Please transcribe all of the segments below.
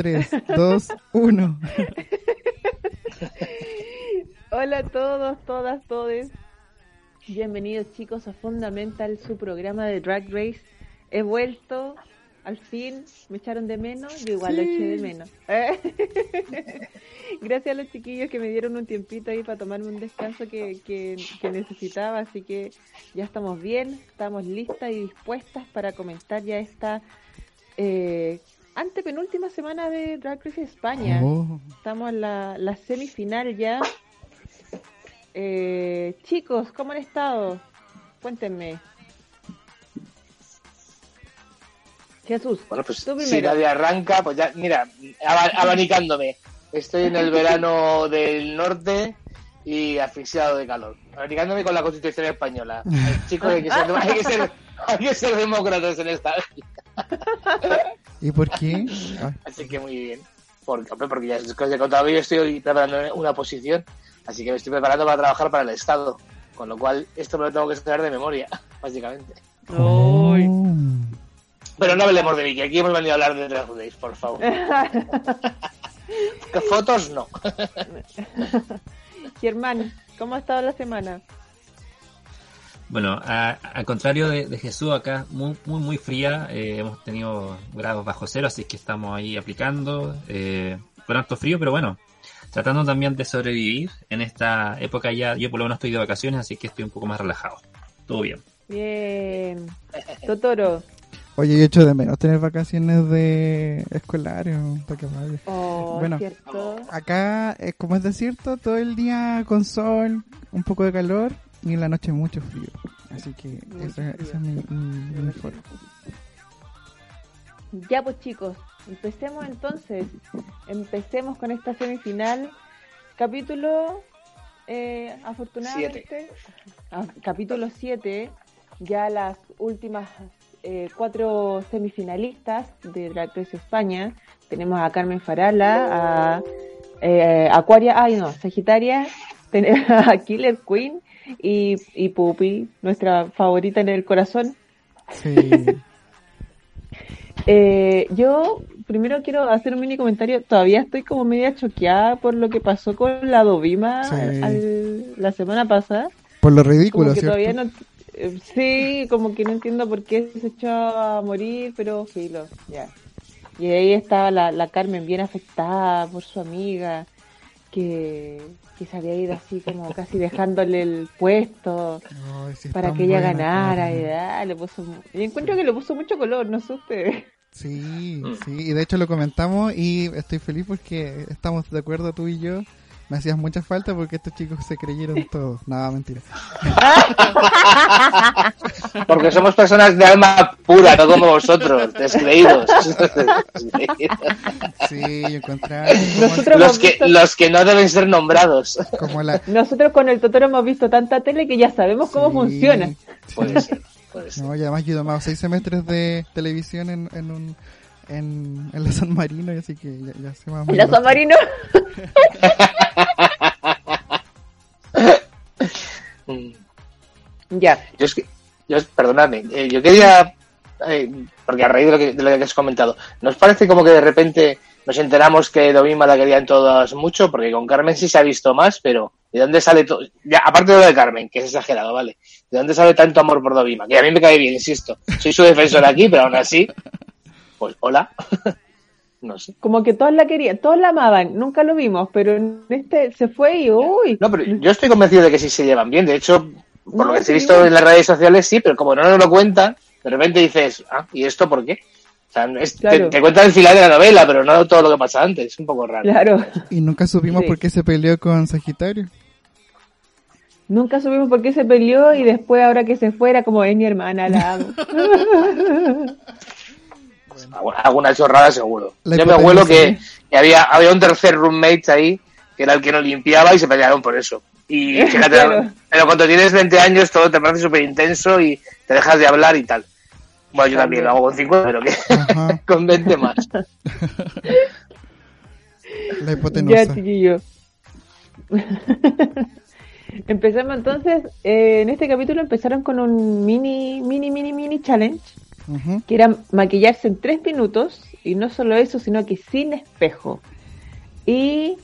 3, 2, 1. Hola a todos, todas, todes. Bienvenidos chicos a Fundamental, su programa de Drag Race. He vuelto, al fin, me echaron de menos, yo igual lo eché de menos. Gracias a los chiquillos que me dieron un tiempito ahí para tomarme un descanso que, que, que necesitaba, así que ya estamos bien, estamos listas y dispuestas para comentar ya esta eh, antepenúltima semana de Drag Race España. Oh. Estamos en la, la semifinal ya. Eh, chicos, ¿cómo han estado? Cuéntenme. Jesús, Bueno, pues tú si primero. nadie arranca, pues ya, mira, aba- abanicándome. Estoy en el verano del norte y asfixiado de calor. Abanicándome con la Constitución española. Chicos, hay que ser, hay que ser, hay que ser demócratas en esta. ¿Y por qué? Ah, Así que muy bien. Porque, porque ya os he contado, yo estoy preparando una posición, así que me estoy preparando para trabajar para el Estado. Con lo cual, esto me lo tengo que saber de memoria, básicamente. Uy. oh. Pero no hablemos de mí, que aquí hemos venido a hablar de Drag Race, por favor. Que fotos no. Germán, ¿cómo ha estado la semana? Bueno, a- al contrario de, de Jesús, acá muy, muy, muy fría. eh, hemos tenido grados bajo cero, así que estamos ahí aplicando. Eh, con harto frío, pero bueno, tratando también de sobrevivir en esta época ya. Yo por lo menos estoy de vacaciones, así que estoy un poco más relajado. Todo bien. Bien. Totoro. Oye, yo echo de menos tener vacaciones de escolares. para que vaya. Oh, Bueno. ¿cierto? Acá, como es desierto, todo el día con sol, un poco de calor y en la noche mucho frío. Así que Mucho esa, frío. esa es mi, mi, mi mejor. Ya pues chicos, empecemos entonces. Empecemos con esta semifinal. Capítulo, eh, afortunadamente, ah, capítulo 7, ya las últimas eh, cuatro semifinalistas de Drag Race España. Tenemos a Carmen Farala, a eh, Aquaria, ay no, Sagitaria, tenemos a Killer Queen y, y Puppy, nuestra favorita en el corazón. Sí. Eh, yo primero quiero hacer un mini comentario. Todavía estoy como media choqueada por lo que pasó con la Dovima Sí. al- la semana pasada. Por lo Como ridículo, que ¿cierto? todavía no. eh, sí, como que no entiendo por qué se echó a morir, pero filo, ya. Y ahí estaba la, la Carmen bien afectada por su amiga, que, que se había ido así como casi dejándole el puesto para que ella ganara. Y, ah, le puso, y encuentro que le puso mucho color, no sé ustedes. Sí, Mm. sí, y de hecho lo comentamos y estoy feliz porque estamos de acuerdo tú y yo. Me hacías mucha falta porque estos chicos se creyeron todo. Nada, mentira. Porque somos personas de alma pura, no como vosotros, descreídos. Sí, yo encontraba como, Nosotros los, que, visto- los que no deben ser nombrados. como la... Nosotros con el Totoro hemos visto tanta tele que ya sabemos cómo Sí, funciona. sí. Puede ser, puede ser. No, y además yo he tomado seis semestres de televisión en, en un... En, en la San Marino, y así que ya, ya sé más o ¿En la. San Marino? Ya. Yo es que, yo, perdonadme, eh, yo quería, eh, porque a raíz de lo, que, de lo que has comentado, ¿nos parece como que de repente nos enteramos que Dovima la querían todas mucho? Porque con Carmen sí se ha visto más, pero ¿de dónde sale todo? Ya, aparte de lo de Carmen, que es exagerado, ¿vale? ¿De dónde sale tanto amor por Dovima? Que a mí me cae bien, insisto. Soy su defensor aquí, pero aún así, pues hola. no sé. Como que todos la querían, todos la amaban, nunca lo vimos, pero en este se fue y uy. No, pero yo estoy convencido de que sí se llevan bien. De hecho, por lo que se ha sí. visto en las redes sociales, sí, pero como no nos lo cuentan, de repente dices, ah, ¿y esto por qué? O sea, es- te, cuentan el final de la novela, pero no todo lo que pasa antes. Es un poco raro. Claro. Y nunca supimos Sí. por qué se peleó con Sagitario. Nunca supimos por qué se peleó y después ahora que se fuera como es mi hermana, la amo. alguna chorrada seguro. Yo me acuerdo que, que había, había un tercer roommate ahí, que era el que no limpiaba y se pelearon por eso. Y fíjate, Claro. pero cuando tienes 20 años todo te parece súper intenso y te dejas de hablar y tal. Bueno, yo también lo hago con 50, pero que con 20 más. la Ya, hipotenusa. chiquillo. Empezamos entonces, eh, en este capítulo empezaron con un mini, mini, mini, mini challenge, Que era maquillarse en tres minutos, y no solo eso, sino que sin espejo. Y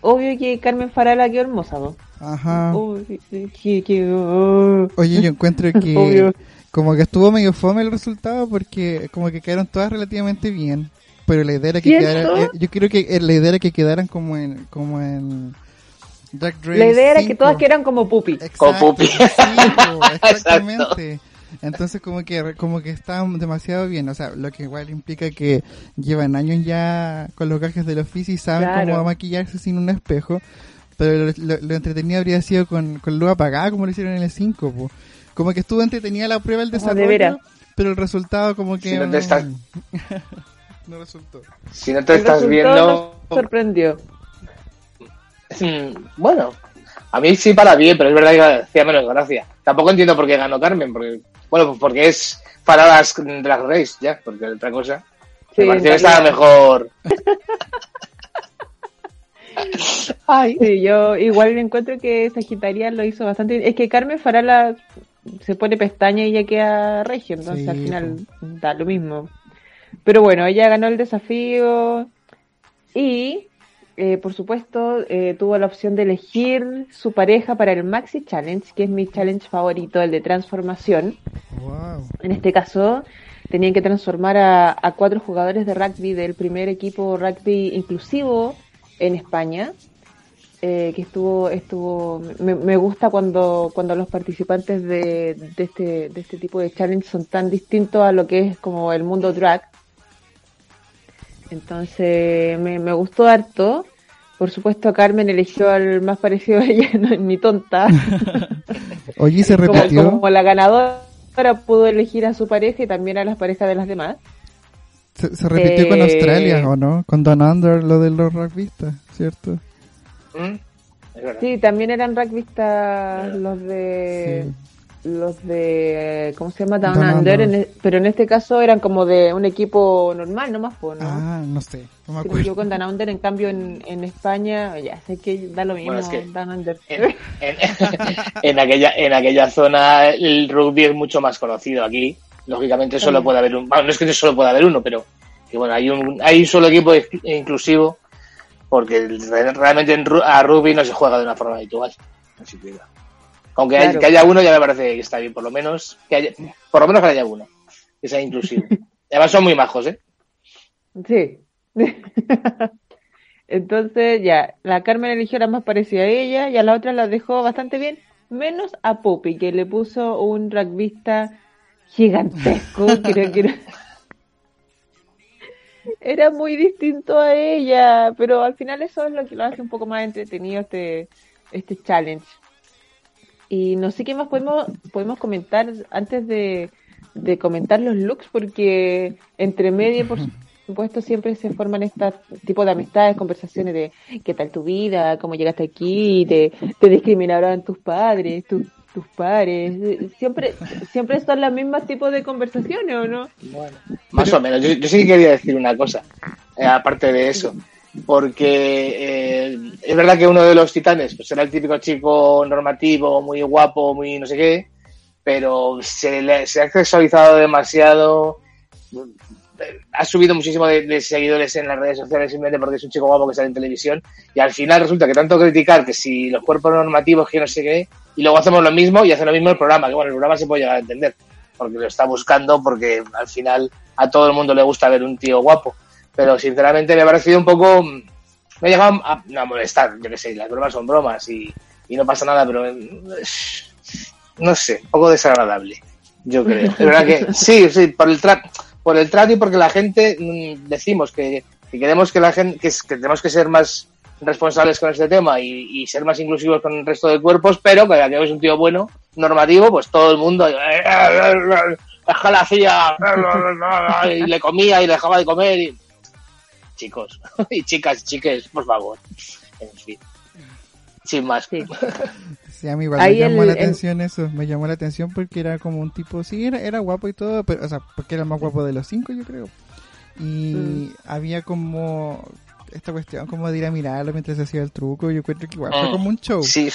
obvio que Carmen Farala quedó hermosa, ¿no? Ajá. Oh, que- que- oh. Oye, yo encuentro que Obvio. como que estuvo medio fome el resultado porque como que quedaron todas relativamente bien. Pero la idea era que quedaran, eh, yo creo que eh, la idea era que quedaran como en, como en Drag Race La idea era que 5. todas quedaran como pupi. Exacto, Como Pupi. sí, exactamente. Entonces como que como que estaban demasiado bien, o sea, lo que igual implica que llevan años ya con los gajes del oficio y saben Claro. cómo maquillarse sin un espejo, pero lo, lo- lo entretenido habría sido con, con luz apagada como lo hicieron en el 5, po. como que estuvo entretenida la prueba el de desarrollo, veras. pero el resultado como que Si no te estás- no resultó. Si no te El estás viendo... sorprendió. Mm, Bueno, a mí sí para bien, pero es verdad que hacía menos gracia. Tampoco entiendo por qué ganó Carmen, porque, bueno, pues porque es para las Drag Race, ya, porque otra cosa. Sí, me pareció que estaba mejor. Ay, Sí, yo igual encuentro que Sagitaria lo hizo bastante bien. Es que Carmen Farala se pone pestaña y ya queda regio, entonces Sí, al final da lo mismo. Pero bueno, ella ganó el desafío y, eh, por supuesto, eh, tuvo la opción de elegir su pareja para el Maxi Challenge, que es mi challenge favorito, el de transformación. Wow. En este caso, tenían que transformar a, a cuatro jugadores de rugby del primer equipo rugby inclusivo en España. eh, que estuvo, estuvo, me, me gusta cuando, cuando los participantes de, de este, de este tipo de challenge son tan distintos a lo que es como el mundo drag. Entonces, me, me gustó harto. Por supuesto, Carmen eligió al más parecido a ella, no es ni tonta. Oye, ¿se como, repitió? como la ganadora pudo elegir a su pareja y también a las parejas de las demás. Se, se repitió con Eh, Australia, ¿o no? Con Don Under, lo de los rugbyistas, ¿cierto? Mm. Sí, también eran rugbyistas los de los de ¿cómo se llama? Down, Down Under, Under. en e- pero en este caso eran como de un equipo normal, nomás, pues, ¿no? Ah, no sé, no me acuerdo. equivoco, en Down Under, en cambio en, en España, ya sé que da lo mismo, Bueno, es que- Down Under. En, en- en aquella, en aquella zona el rugby es mucho más conocido aquí. Lógicamente solo También. puede haber un, bueno, no es que solo pueda haber uno, pero que bueno, hay un, hay un solo equipo inclusivo porque re- realmente en ru- a rugby no se juega de una forma habitual. Así que, aunque hay- que haya uno ya me parece que está bien, por lo menos que haya, por lo menos que haya uno, que sea inclusivo. Además son muy majos, ¿eh? Sí. Entonces, ya, la Carmen eligió la más parecida a ella y a la otra la dejó bastante bien, menos a Pupi, que le puso un rugbyista gigantesco, creo que era... Era muy distinto a ella, pero al final eso es lo que lo hace un poco más entretenido este, este challenge. Y no sé qué más podemos, podemos comentar antes de, de comentar los looks, porque entre medio, por supuesto, siempre se forman este tipo de amistades, conversaciones de qué tal tu vida, cómo llegaste aquí, te, te discriminaron tus padres, tus tus pares. Siempre, siempre son los mismos tipos de conversaciones, ¿o no? Más o menos. Yo, yo sí que quería decir una cosa, eh, aparte de eso. Porque eh, es verdad que uno de los titanes pues era el típico chico normativo, muy guapo, muy no sé qué, pero se, le, se ha sexualizado demasiado. Ha subido muchísimo de, de, seguidores en las redes sociales simplemente porque es un chico guapo que sale en televisión. Y al final resulta que tanto criticar que si los cuerpos normativos, que no sé qué, y luego hacemos lo mismo y hace lo mismo el programa, que bueno, el programa se puede llegar a entender, porque lo está buscando, porque al final a todo el mundo le gusta ver un tío guapo. Pero sinceramente me ha parecido un poco. Me ha llegado a, a molestar, yo que sé, las bromas son bromas y, y no pasa nada, pero. No sé, un poco desagradable, yo creo. Es verdad que sí, sí, por el, tra por el trato y porque la gente mmm, decimos que, que, queremos que la gente, que, que, tenemos que ser más responsables con este tema y, y, ser más inclusivos con el resto de cuerpos, pero que es un tío bueno, normativo, pues todo el mundo la hacía y le comía y le dejaba de comer. Y... Chicos, y chicas, chiques, por favor. En fin. Sin más. Sí. a mí igual me llamó la atención eso, me llamó la atención porque era como un tipo, sí, era, era guapo y todo, pero, o sea, porque era el más guapo de los cinco, yo creo. Y mm. había como esta cuestión como de ir a mirarlo mientras se hacía el truco, yo creo que igual fue mm. como un show. Sí.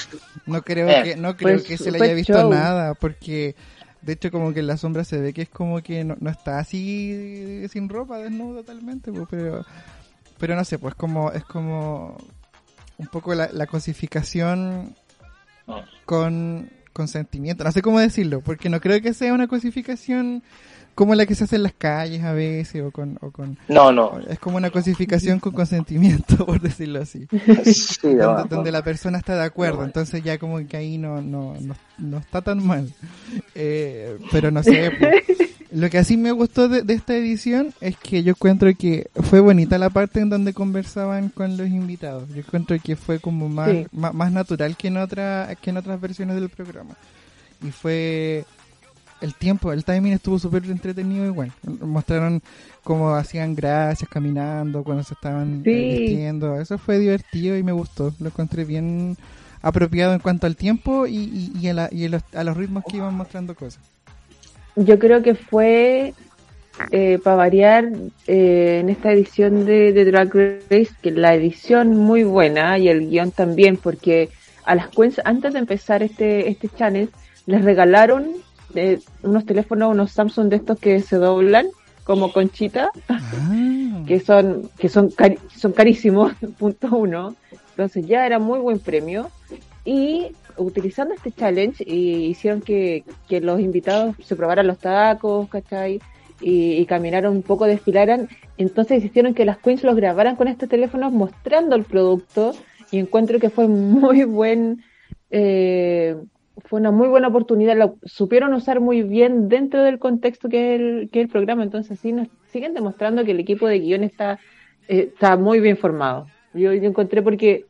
No creo eh. que, no creo pues que se le haya visto nada, porque de hecho como que en la sombra se ve que es como que no, está así sin ropa, desnudo totalmente, pues, pero pero no sé, pues como es como un poco la, la cosificación ah. con consentimiento, no sé cómo decirlo, porque no creo que sea una cosificación como la que se hace en las calles a veces o con, o con no no. es como una cosificación con consentimiento por decirlo así. Donde, la persona está de acuerdo entonces ya como que ahí no no no, está tan mal. Eh, pero no sé pues, lo que así me gustó de, esta edición es que yo encuentro que fue bonita la parte en donde conversaban con los invitados. Yo encuentro que fue como más, más, más natural que en otra que en otras versiones del programa. Y fue el tiempo, el timing estuvo súper entretenido igual. Mostraron cómo hacían gracias caminando, cuando se estaban vistiendo. Eso fue divertido y me gustó. Lo encontré bien apropiado en cuanto al tiempo y, y, a, los, ritmos que iban mostrando cosas. Yo creo que fue, eh, para variar, eh, en esta edición de, de, Drag Race, que la edición muy buena y el guion también, porque a las cuentas, antes de empezar este, este channel, les regalaron unos teléfonos, unos Samsung de estos que se doblan como conchita, ah. que son que son son carísimos, punto uno. Entonces ya era muy buen premio y utilizando este challenge y hicieron que, que los invitados se probaran los tacos, ¿cachai? Y, y, caminaron un poco, desfilaran. Entonces hicieron que las queens los grabaran con estos teléfonos mostrando el producto y encuentro que fue muy buen eh, fue una muy buena oportunidad, lo supieron usar muy bien dentro del contexto que es el, que el programa, entonces sí nos siguen demostrando que el equipo de guion está, eh, está muy bien formado. Yo, yo encontré porque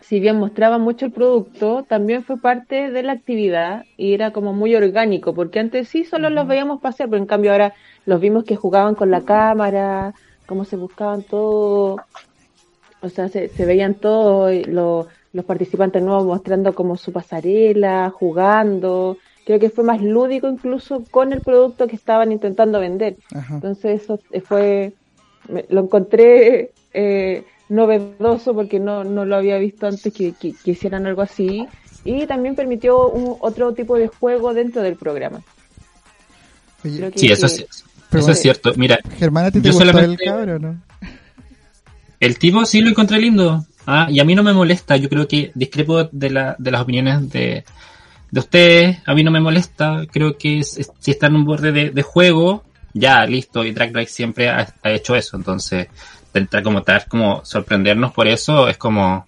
si bien mostraba mucho el producto, también fue parte de la actividad y era como muy orgánico, porque antes sí solo los veíamos pasear, pero en cambio ahora los vimos que jugaban con la cámara, cómo se buscaban todo, o sea, se, se veían todo, lo, los participantes nuevos mostrando como su pasarela, jugando. Creo que fue más lúdico incluso con el producto que estaban intentando vender. Entonces eso fue, lo encontré eh, novedoso porque no, no lo había visto antes que, que, hicieran algo así. Y también permitió un, otro tipo de juego dentro del programa. sí, eso, es, eso es cierto. Mira, Germana, ¿te, gustó el cabro no? El tipo sí lo encontré lindo. Ah, y a mí no me molesta, yo creo que discrepo de, la, de las opiniones de, de ustedes, a mí no me molesta, creo que si está en un borde de, juego, ya, listo, y Drag Race siempre ha, hecho eso, entonces, intentar como tal, como sorprendernos por eso, es como,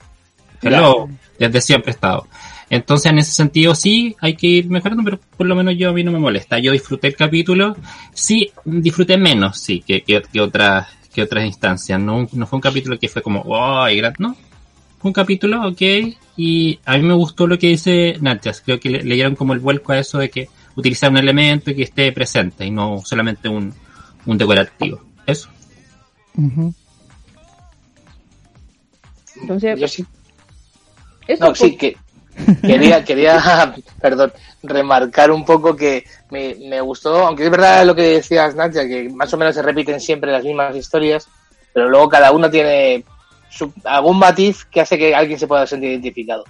hello, desde siempre he estado. Entonces, en ese sentido, sí, hay que ir mejorando, pero por lo menos yo a mí no me molesta. Yo disfruté el capítulo, sí, disfruté menos, sí, que, que, otras que otras instancias. No, no fue un capítulo que fue como, oh, no, un capítulo, ok, y a mí me gustó lo que dice Natchez, creo que le, dieron como el vuelco a eso de que utilizar un elemento y que esté presente y no solamente un, un decorativo. Eso. Entonces, yo sí. no, sí, que quería, quería, perdón, remarcar un poco que me, me gustó, aunque es verdad lo que decías, Nadia, que más o menos se repiten siempre las mismas historias, pero luego cada uno tiene algún matiz que hace que alguien se pueda sentir identificado.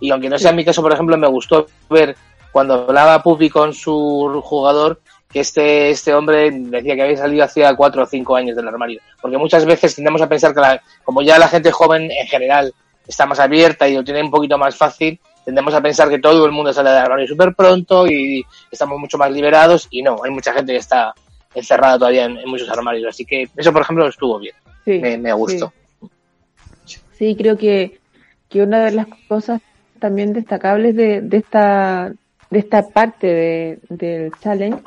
Y aunque no sea mi caso, por ejemplo, me gustó ver cuando hablaba Puppy con su jugador que este, este hombre decía que había salido hacía cuatro o cinco años del armario. Porque muchas veces tendemos a pensar que como ya la gente joven en general está más abierta y lo tiene un poquito más fácil, tendemos a pensar que todo el mundo sale del armario súper pronto y estamos mucho más liberados y no, hay mucha gente que está encerrada todavía en, muchos armarios. Así que eso, por ejemplo, estuvo bien. me, me gustó. Sí, creo que, que una de las cosas también destacables de, de esta de esta parte de, del challenge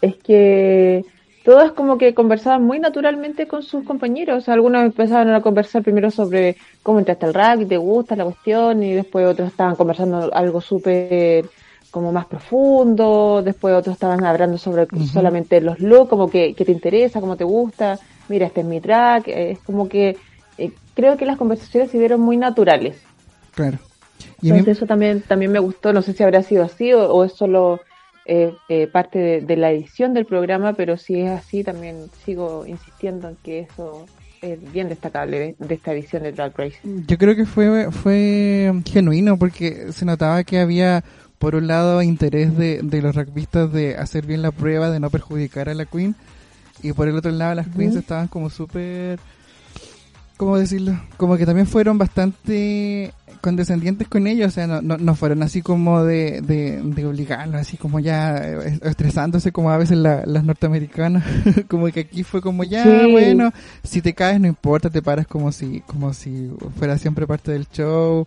es que todos como que conversaban muy naturalmente con sus compañeros. Algunos empezaban a conversar primero sobre cómo entraste al rugby, te gusta la cuestión, y después otros estaban conversando algo súper como más profundo, después otros estaban hablando sobre solamente los looks, como que, te interesa, como te gusta, mira, este es mi track, es como que eh, creo que las conversaciones se vieron muy naturales. Claro. Entonces eso también, también me gustó, no sé si habrá sido así o, es solo eh, eh, parte de, la edición del programa, pero si es así también sigo insistiendo en que eso es bien destacable de, esta edición de Drag Race. Yo creo que fue, fue genuino porque se notaba que había por un lado interés de, de los rugbyistas de hacer bien la prueba, de no perjudicar a la Queen, y por el otro lado las Queens estaban como súper, ¿cómo decirlo? Como que también fueron bastante condescendientes con ellos, o sea, no, no, fueron así como de, de, de obligarlos, así como ya eh, estresándose como a veces las norteamericanas, como que aquí fue como ya, bueno, si te caes no importa, te paras como si, como si fuera siempre parte del show,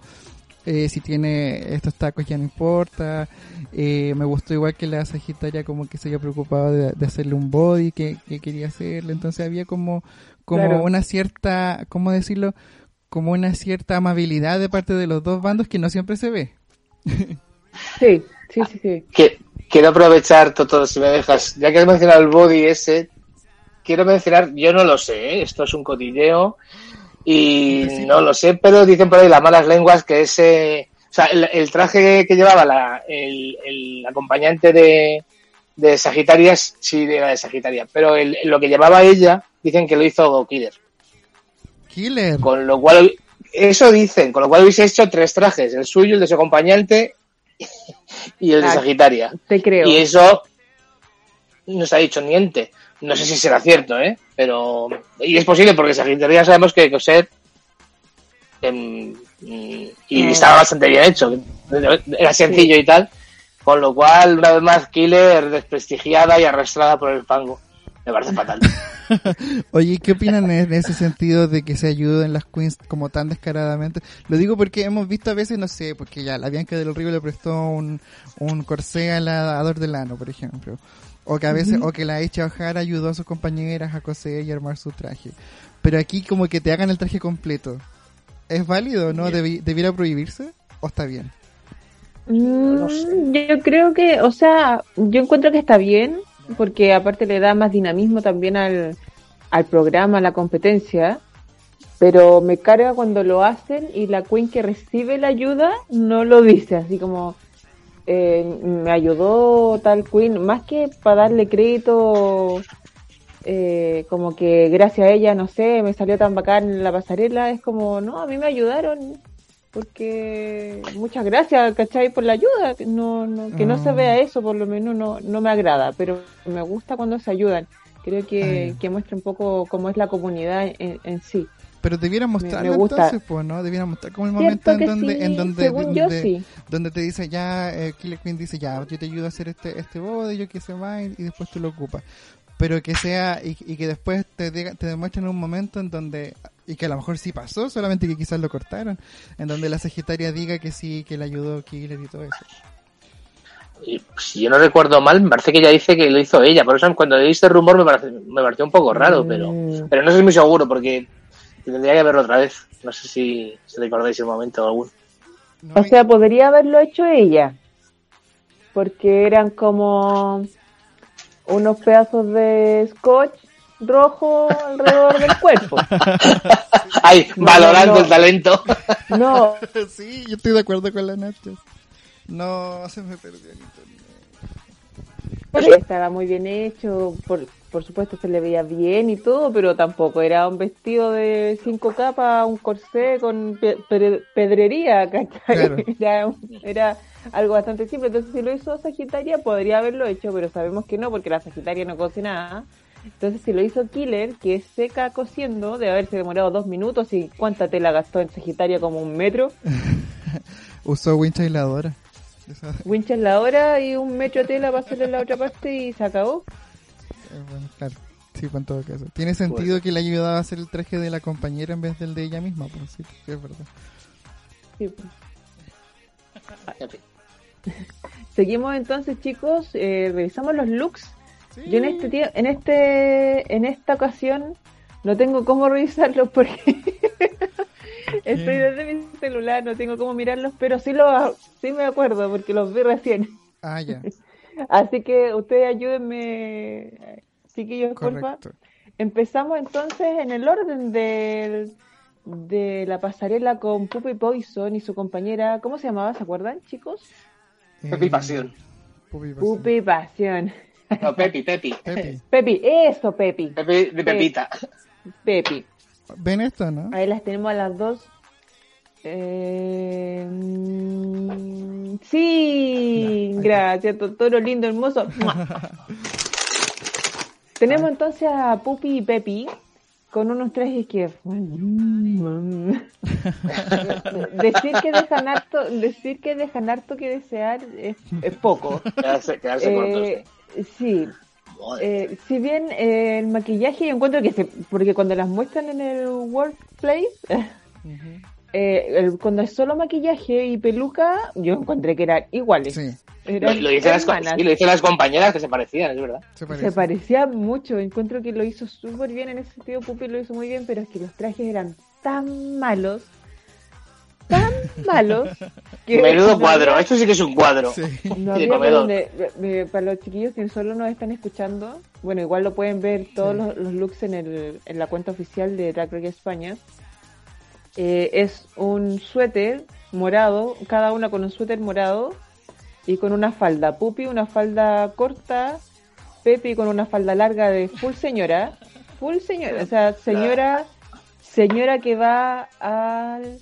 eh, si tiene estos tacos ya no importa. Eh, me gustó igual que la Sagitaria como que se había preocupado de, hacerle un body que, quería hacerle. Entonces había como, como una cierta, ¿cómo decirlo? Como una cierta amabilidad de parte de los dos bandos que no siempre se ve. sí, sí, sí, sí. Que, quiero aprovechar, todo si me dejas, ya que has mencionado el body ese, quiero mencionar, yo no lo sé, ¿eh? esto es un cotilleo, y no lo sé, pero dicen por ahí las malas lenguas que ese. O sea, el, traje que llevaba la, el, acompañante de, de Sagitaria sí era de Sagitaria, pero lo que llevaba ella dicen que lo hizo Killer. Killer. Con lo cual, eso dicen, con lo cual hubiese hecho tres trajes: el suyo, el de su acompañante y el de ah, Sagitaria. Te creo. Y eso no se ha dicho niente. No sé si será cierto, ¿eh? Pero. Y es posible porque Sagitaria sabemos que Coset. Em, y mm. estaba bastante bien hecho. Era sencillo y tal. Con lo cual, una vez más, Killer desprestigiada y arrastrada por el fango. Me parece fatal. Oye, ¿qué opinan en ese sentido de que se ayuden las queens como tan descaradamente? Lo digo porque hemos visto a veces, no sé, porque ya la Bianca del Río le prestó un, un corsé al Ador del Ano, por ejemplo. O que a veces, o que la Echa Ojara ayudó a sus compañeras a coser y armar su traje. Pero aquí como que te hagan el traje completo. ¿Es válido, no? ¿Debiera prohibirse? ¿O está bien? Mm, yo creo que, o sea, yo encuentro que está bien, porque aparte le da más dinamismo también al, al programa, a la competencia, pero me carga cuando lo hacen y la queen que recibe la ayuda no lo dice, así como, eh, me ayudó tal Queen, más que para darle crédito, eh, como que gracias a ella, no sé, me salió tan bacán la pasarela, es como, no, a mí me ayudaron, porque muchas gracias, ¿cachai? Por la ayuda, no, no, que no se vea ah. eso, por lo menos no, no me agrada, pero me gusta cuando se ayudan, creo que, ah, que muestra un poco cómo es la comunidad en sí. Pero debieran mostrar entonces, pues, ¿no? Debieran mostrar como el momento en donde, en donde, donde, te dice ya, eh, Killer Queen dice ya, yo te ayudo a hacer este, este body, yo qué sé más, y, después tú lo ocupas. Pero que sea, y, que después te, te demuestren un momento en donde, y que a lo mejor sí pasó, solamente que quizás lo cortaron, en donde la Sagitaria diga que sí, que le ayudó Killer y todo eso. Y, si yo no recuerdo mal, me parece que ella dice que lo hizo ella. Por eso cuando leí este rumor me, parece, me pareció un poco raro, pero, mm. pero no soy muy seguro porque tendría que verlo otra vez. No sé si, si recordáis el momento alguno. o sea, podría haberlo hecho ella. Porque eran como unos pedazos de scotch rojo alrededor del cuerpo. Ay, valorando el talento. No. sí, yo estoy de acuerdo con la Nacho. No, se me perdió el internet. Estaba muy bien hecho, por, por supuesto se le veía bien y todo, pero tampoco era un vestido de cinco capas, un corsé con pedrería, Era, algo bastante simple. Entonces, si lo hizo Sagitaria, podría haberlo hecho, pero sabemos que no, porque la Sagitaria no cose nada. Entonces, si lo hizo Killer, que es seca cosiendo, debe haberse demorado dos minutos. ¿Y cuánta tela gastó en Sagitaria? Como un metro. Usó wincha aisladora. Wincha aisladora y un metro de tela para hacerle la otra parte y se acabó. Eh, bueno, claro. Sí, en todo caso. Tiene sentido que le ayudaba a hacer el traje de la compañera en vez del de ella misma, pues sí, es verdad. Sí, pues. Seguimos entonces, chicos. Eh, revisamos los looks. Yo en este en este, en esta ocasión no tengo cómo revisarlos porque estoy desde mi celular, no tengo cómo mirarlos, pero sí lo, sí me acuerdo porque los vi recién. Ah, ya. Así que ustedes ayúdenme, chiquillos, porfa. Empezamos entonces en el orden del, de la pasarela con Puppy Poison y su compañera, ¿cómo se llamaba? ¿Se acuerdan, chicos? Pepi Pasión. Puppy Pasión. No, Pepi, Pepi. Pepi, Pepi eso, Pepi. Pepi de Pepita. Pepi. ¿Ven esto, no? Ahí las tenemos a las dos. Eh... Sí, gracias, Totoro, lindo, hermoso. tenemos entonces a Pupi y Pepi con unos trajes que decir que dejan harto decir que dejan harto que desear es, poco quedarse, quedarse eh, sí. Eh, si bien eh, el maquillaje yo encuentro que se, porque cuando las muestran en el workplace eh, cuando es solo maquillaje y peluca yo encontré que eran iguales sí. lo, lo, dicen las, las, compañeras que se parecían es verdad. Se, parecían. parecía mucho encuentro que lo hizo súper bien en ese sentido Pupi lo hizo muy bien pero es que los trajes eran tan malos tan malos que menudo cuadro esto sí que es un cuadro. No había para los chiquillos que solo nos están escuchando bueno igual lo pueden ver todos los, looks en, el, en la cuenta oficial de Drag Race España. Eh, es un suéter morado cada una con un suéter morado y con una falda. Pupi una falda corta Pepi con una falda larga de full señora. Full señora o sea señora señora que va al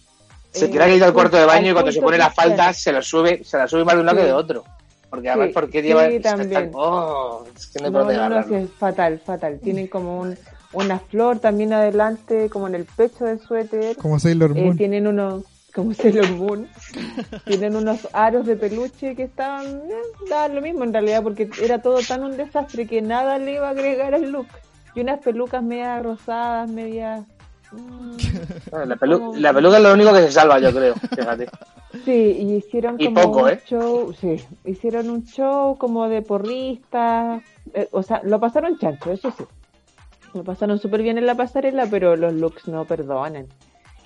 se eh, tiene que ir al cuarto de baño y cuando se pone la falda se la sube, se la sube más de un lado que de otro. Porque a ver por qué lleva sí, también. Oh, es que no, no, no, no es fatal, fatal. Tienen como un, una flor también adelante, como en el pecho del suéter. Como Sailor eh, Moon. tienen unos, como Sailor Moon. tienen unos aros de peluche que estaban, eh, lo mismo en realidad, porque era todo tan un desastre que nada le iba a agregar al look. Y unas pelucas medias rosadas, medias La, la, peluca es lo único que se salva, yo creo. Fíjate. Sí, y hicieron como un ¿eh? show, sí, hicieron un show como de porristas, eh, o sea, lo pasaron chancho, eso sí. Lo pasaron súper bien en la pasarela, pero los looks no perdonan.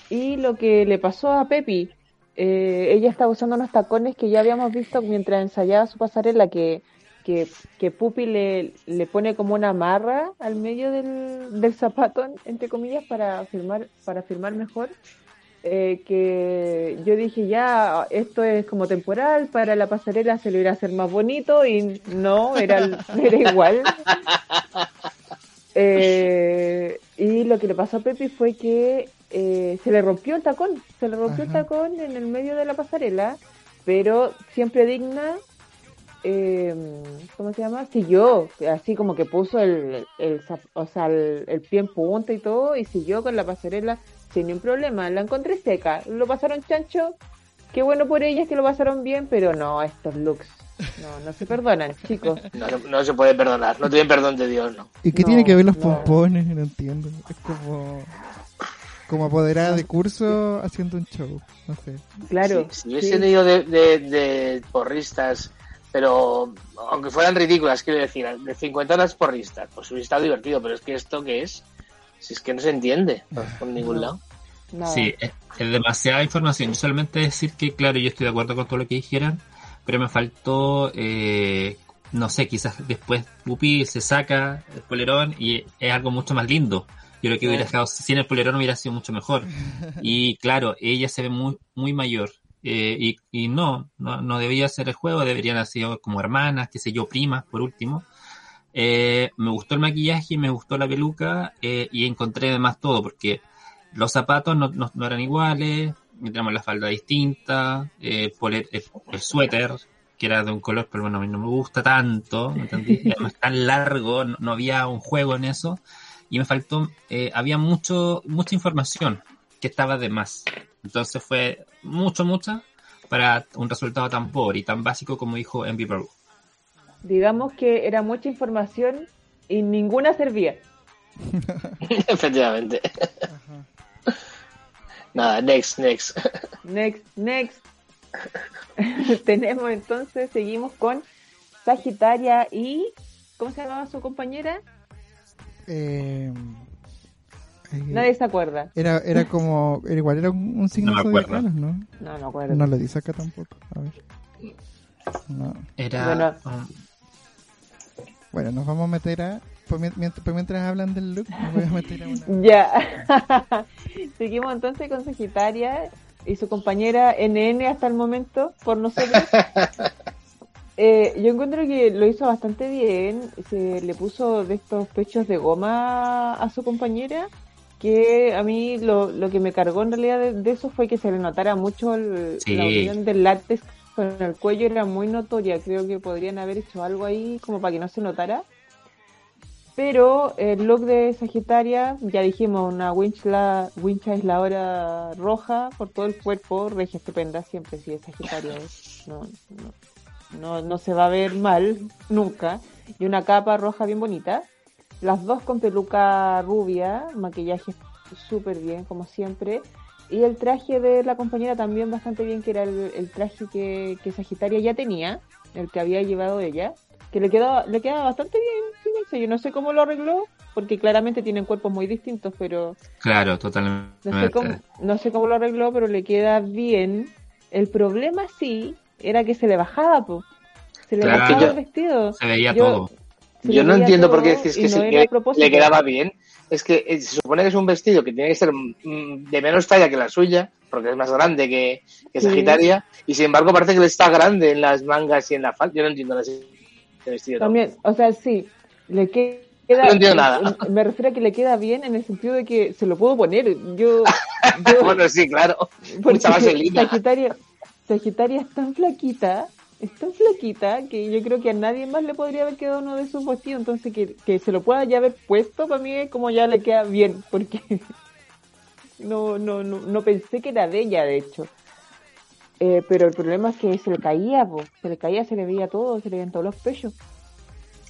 Y lo que le pasó a Pepi, eh, ella estaba usando unos tacones que ya habíamos visto mientras ensayaba su pasarela, que que, que Pupi le, le pone como una marra al medio del, del zapato, entre comillas, para firmar, para firmar mejor. Eh, que yo dije ya, esto es como temporal, para la pasarela se lo irá a hacer más bonito y no, era, era igual. Eh, y lo que le pasó a Pepi fue que eh, se le rompió el tacón, se le rompió el tacón en el medio de la pasarela, pero siempre digna eh, ¿cómo se llama? Siguió, así como que puso el, el, o sea, el, pie en punta y todo, y siguió con la pasarela sin ningún problema. La encontré seca, lo pasaron chancho, qué bueno por ellas que lo pasaron bien, pero no, estos looks. No, no se perdonan, chicos. No, no, se puede perdonar, no tienen perdón de Dios, ¿no? ¿Y qué tiene que ver los pompones? No entiendo. Es como como apoderada de curso haciendo un show. No sé. Claro. Si, hubiese tenido de, de, de, porristas pero aunque fueran ridículas, quiero decir, de 50 horas porristas, pues hubiese estado divertido, pero es que esto que es, si es que no se entiende por ningún lado. Sí, es, demasiada información. solamente decir que, claro, yo estoy de acuerdo con todo lo que dijeran, pero me faltó, eh, no sé, quizás después Pupi se saca el polerón y es algo mucho más lindo. Yo creo que hubiera dejado sin el polerón hubiera sido mucho mejor. Y claro, ella se ve muy, muy mayor. Eh, y, y no, no, no, debía ser el juego, deberían haber sido como hermanas, qué sé yo, primas, por último. Eh, me gustó el maquillaje, me gustó la peluca eh, y encontré además todo, porque los zapatos no, no, no eran iguales, tenemos la falda distinta, eh, el, el, suéter, que era de un color, pero bueno, a mí no me gusta tanto, además tan largo, no, no, había un juego en eso, y me faltó, había mucho, mucha información que estaba de más. Entonces fue mucho, mucha para un resultado tan pobre y tan básico como dijo Envy Peru. Digamos que era mucha información y ninguna servía. Efectivamente. Nada, next, next. Next, next. Tenemos entonces, seguimos con Sagitaria y. ¿Cómo se llamaba su compañera? Eh, Nadie se acuerda. Era, era como, era igual, era un, signo no zodiacal, ¿no? No, no acuerdo. No lo dice acá tampoco. A ver. Era. Bueno. nos vamos a meter a. Pues mientras, pues mientras hablan del look, me voy a meter a una. Ya. Seguimos entonces con Sagitaria y su compañera NN hasta el momento, por nosotros. Eh, yo encuentro que lo hizo bastante bien. Se le puso de estos pechos de goma a su compañera. Que a mí lo, lo que me cargó en realidad de, eso fue que se le notara mucho la unión del látex con el cuello. Era muy notoria. Creo que podrían haber hecho algo ahí como para que no se notara. Pero el look de Sagitaria, ya dijimos, una winch, la, winch aisladora roja por todo el cuerpo, regia estupenda, siempre si es Sagitaria. No, no, no, no se va a ver mal nunca, y una capa roja bien bonita. Las dos con peluca rubia, maquillaje súper bien, como siempre. Y el traje de la compañera también bastante bien, que era el, traje que, que, Sagitaria ya tenía, el que había llevado ella, que le quedaba, le quedaba bastante bien. yo no sé cómo lo arregló, porque claramente tienen cuerpos muy distintos, pero... Claro, totalmente. No sé cómo, no sé cómo lo arregló, pero le queda bien. El problema sí era que se le bajaba, po. Se le bajaba el vestido. Se veía todo. Yo no entiendo por qué decís que le quedaba bien. Es que eh, se supone que es un vestido que tiene que ser mm, de menos talla que la suya, porque es más grande que, que Sagitaria, y sin embargo parece que le está grande en las mangas y en la falda. Yo no entiendo ese vestido. También, o sea, sí, le queda no entiendo nada. Me refiero a que le queda bien en el sentido de que se lo puedo poner. Yo, bueno, sí, claro. Mucha Sagitaria, Sagitaria es tan flaquita, es tan flaquita que yo creo que a nadie más le podría haber quedado uno de sus vestidos, entonces que, que se lo pueda ya haber puesto para mí es como ya le queda bien, porque no, no, no, no pensé que era de ella, de hecho. Eh, pero el problema es que se le caía, se le caía, se le veía todo, se le veían todos los pechos.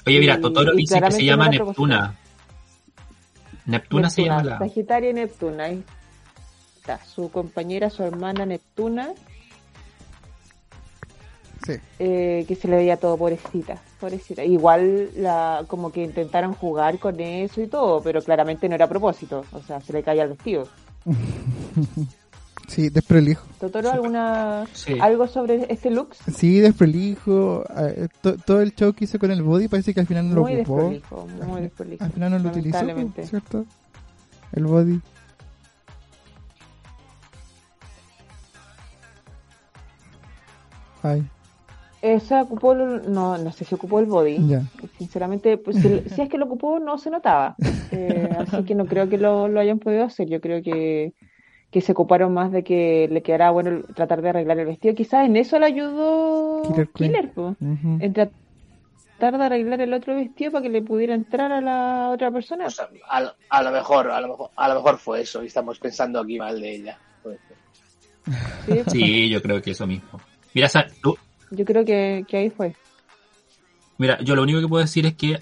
Oye, mira, Totoro dice que se llama Neptuna. Neptuna. se llama la... Sagitaria y Neptuna. Ahí está, su compañera, su hermana Neptuna eh, que se le veía todo pobrecita, pobrecita. Igual la, como que intentaron jugar con eso y todo, pero claramente no era a propósito, o sea, se le caía el vestido. sí, desprolijo. ¿Totoro alguna algo sobre este look? Sí, desprolijo. Eh, todo el show que hizo con el body parece que al final no lo ocupó. Desprolijo, muy desprolijo. Al final no lo utilizó, ¿cierto? El body. Ay. Esa ocupó, no, no sé si ocupó el body. Sinceramente, pues, si, es que lo ocupó, no se notaba. Eh, así que no creo que lo, hayan podido hacer. Yo creo que, que se ocuparon más de que le quedara bueno tratar de arreglar el vestido. Quizás en eso le ayudó Killer, en tratar de arreglar el otro vestido para que le pudiera entrar a la otra persona. a, lo mejor, a lo mejor, a lo mejor fue eso. Y estamos pensando aquí mal de ella. Sí, yo creo que eso mismo. Mira, tú, yo creo que, ahí fue. Mira, yo lo único que puedo decir es que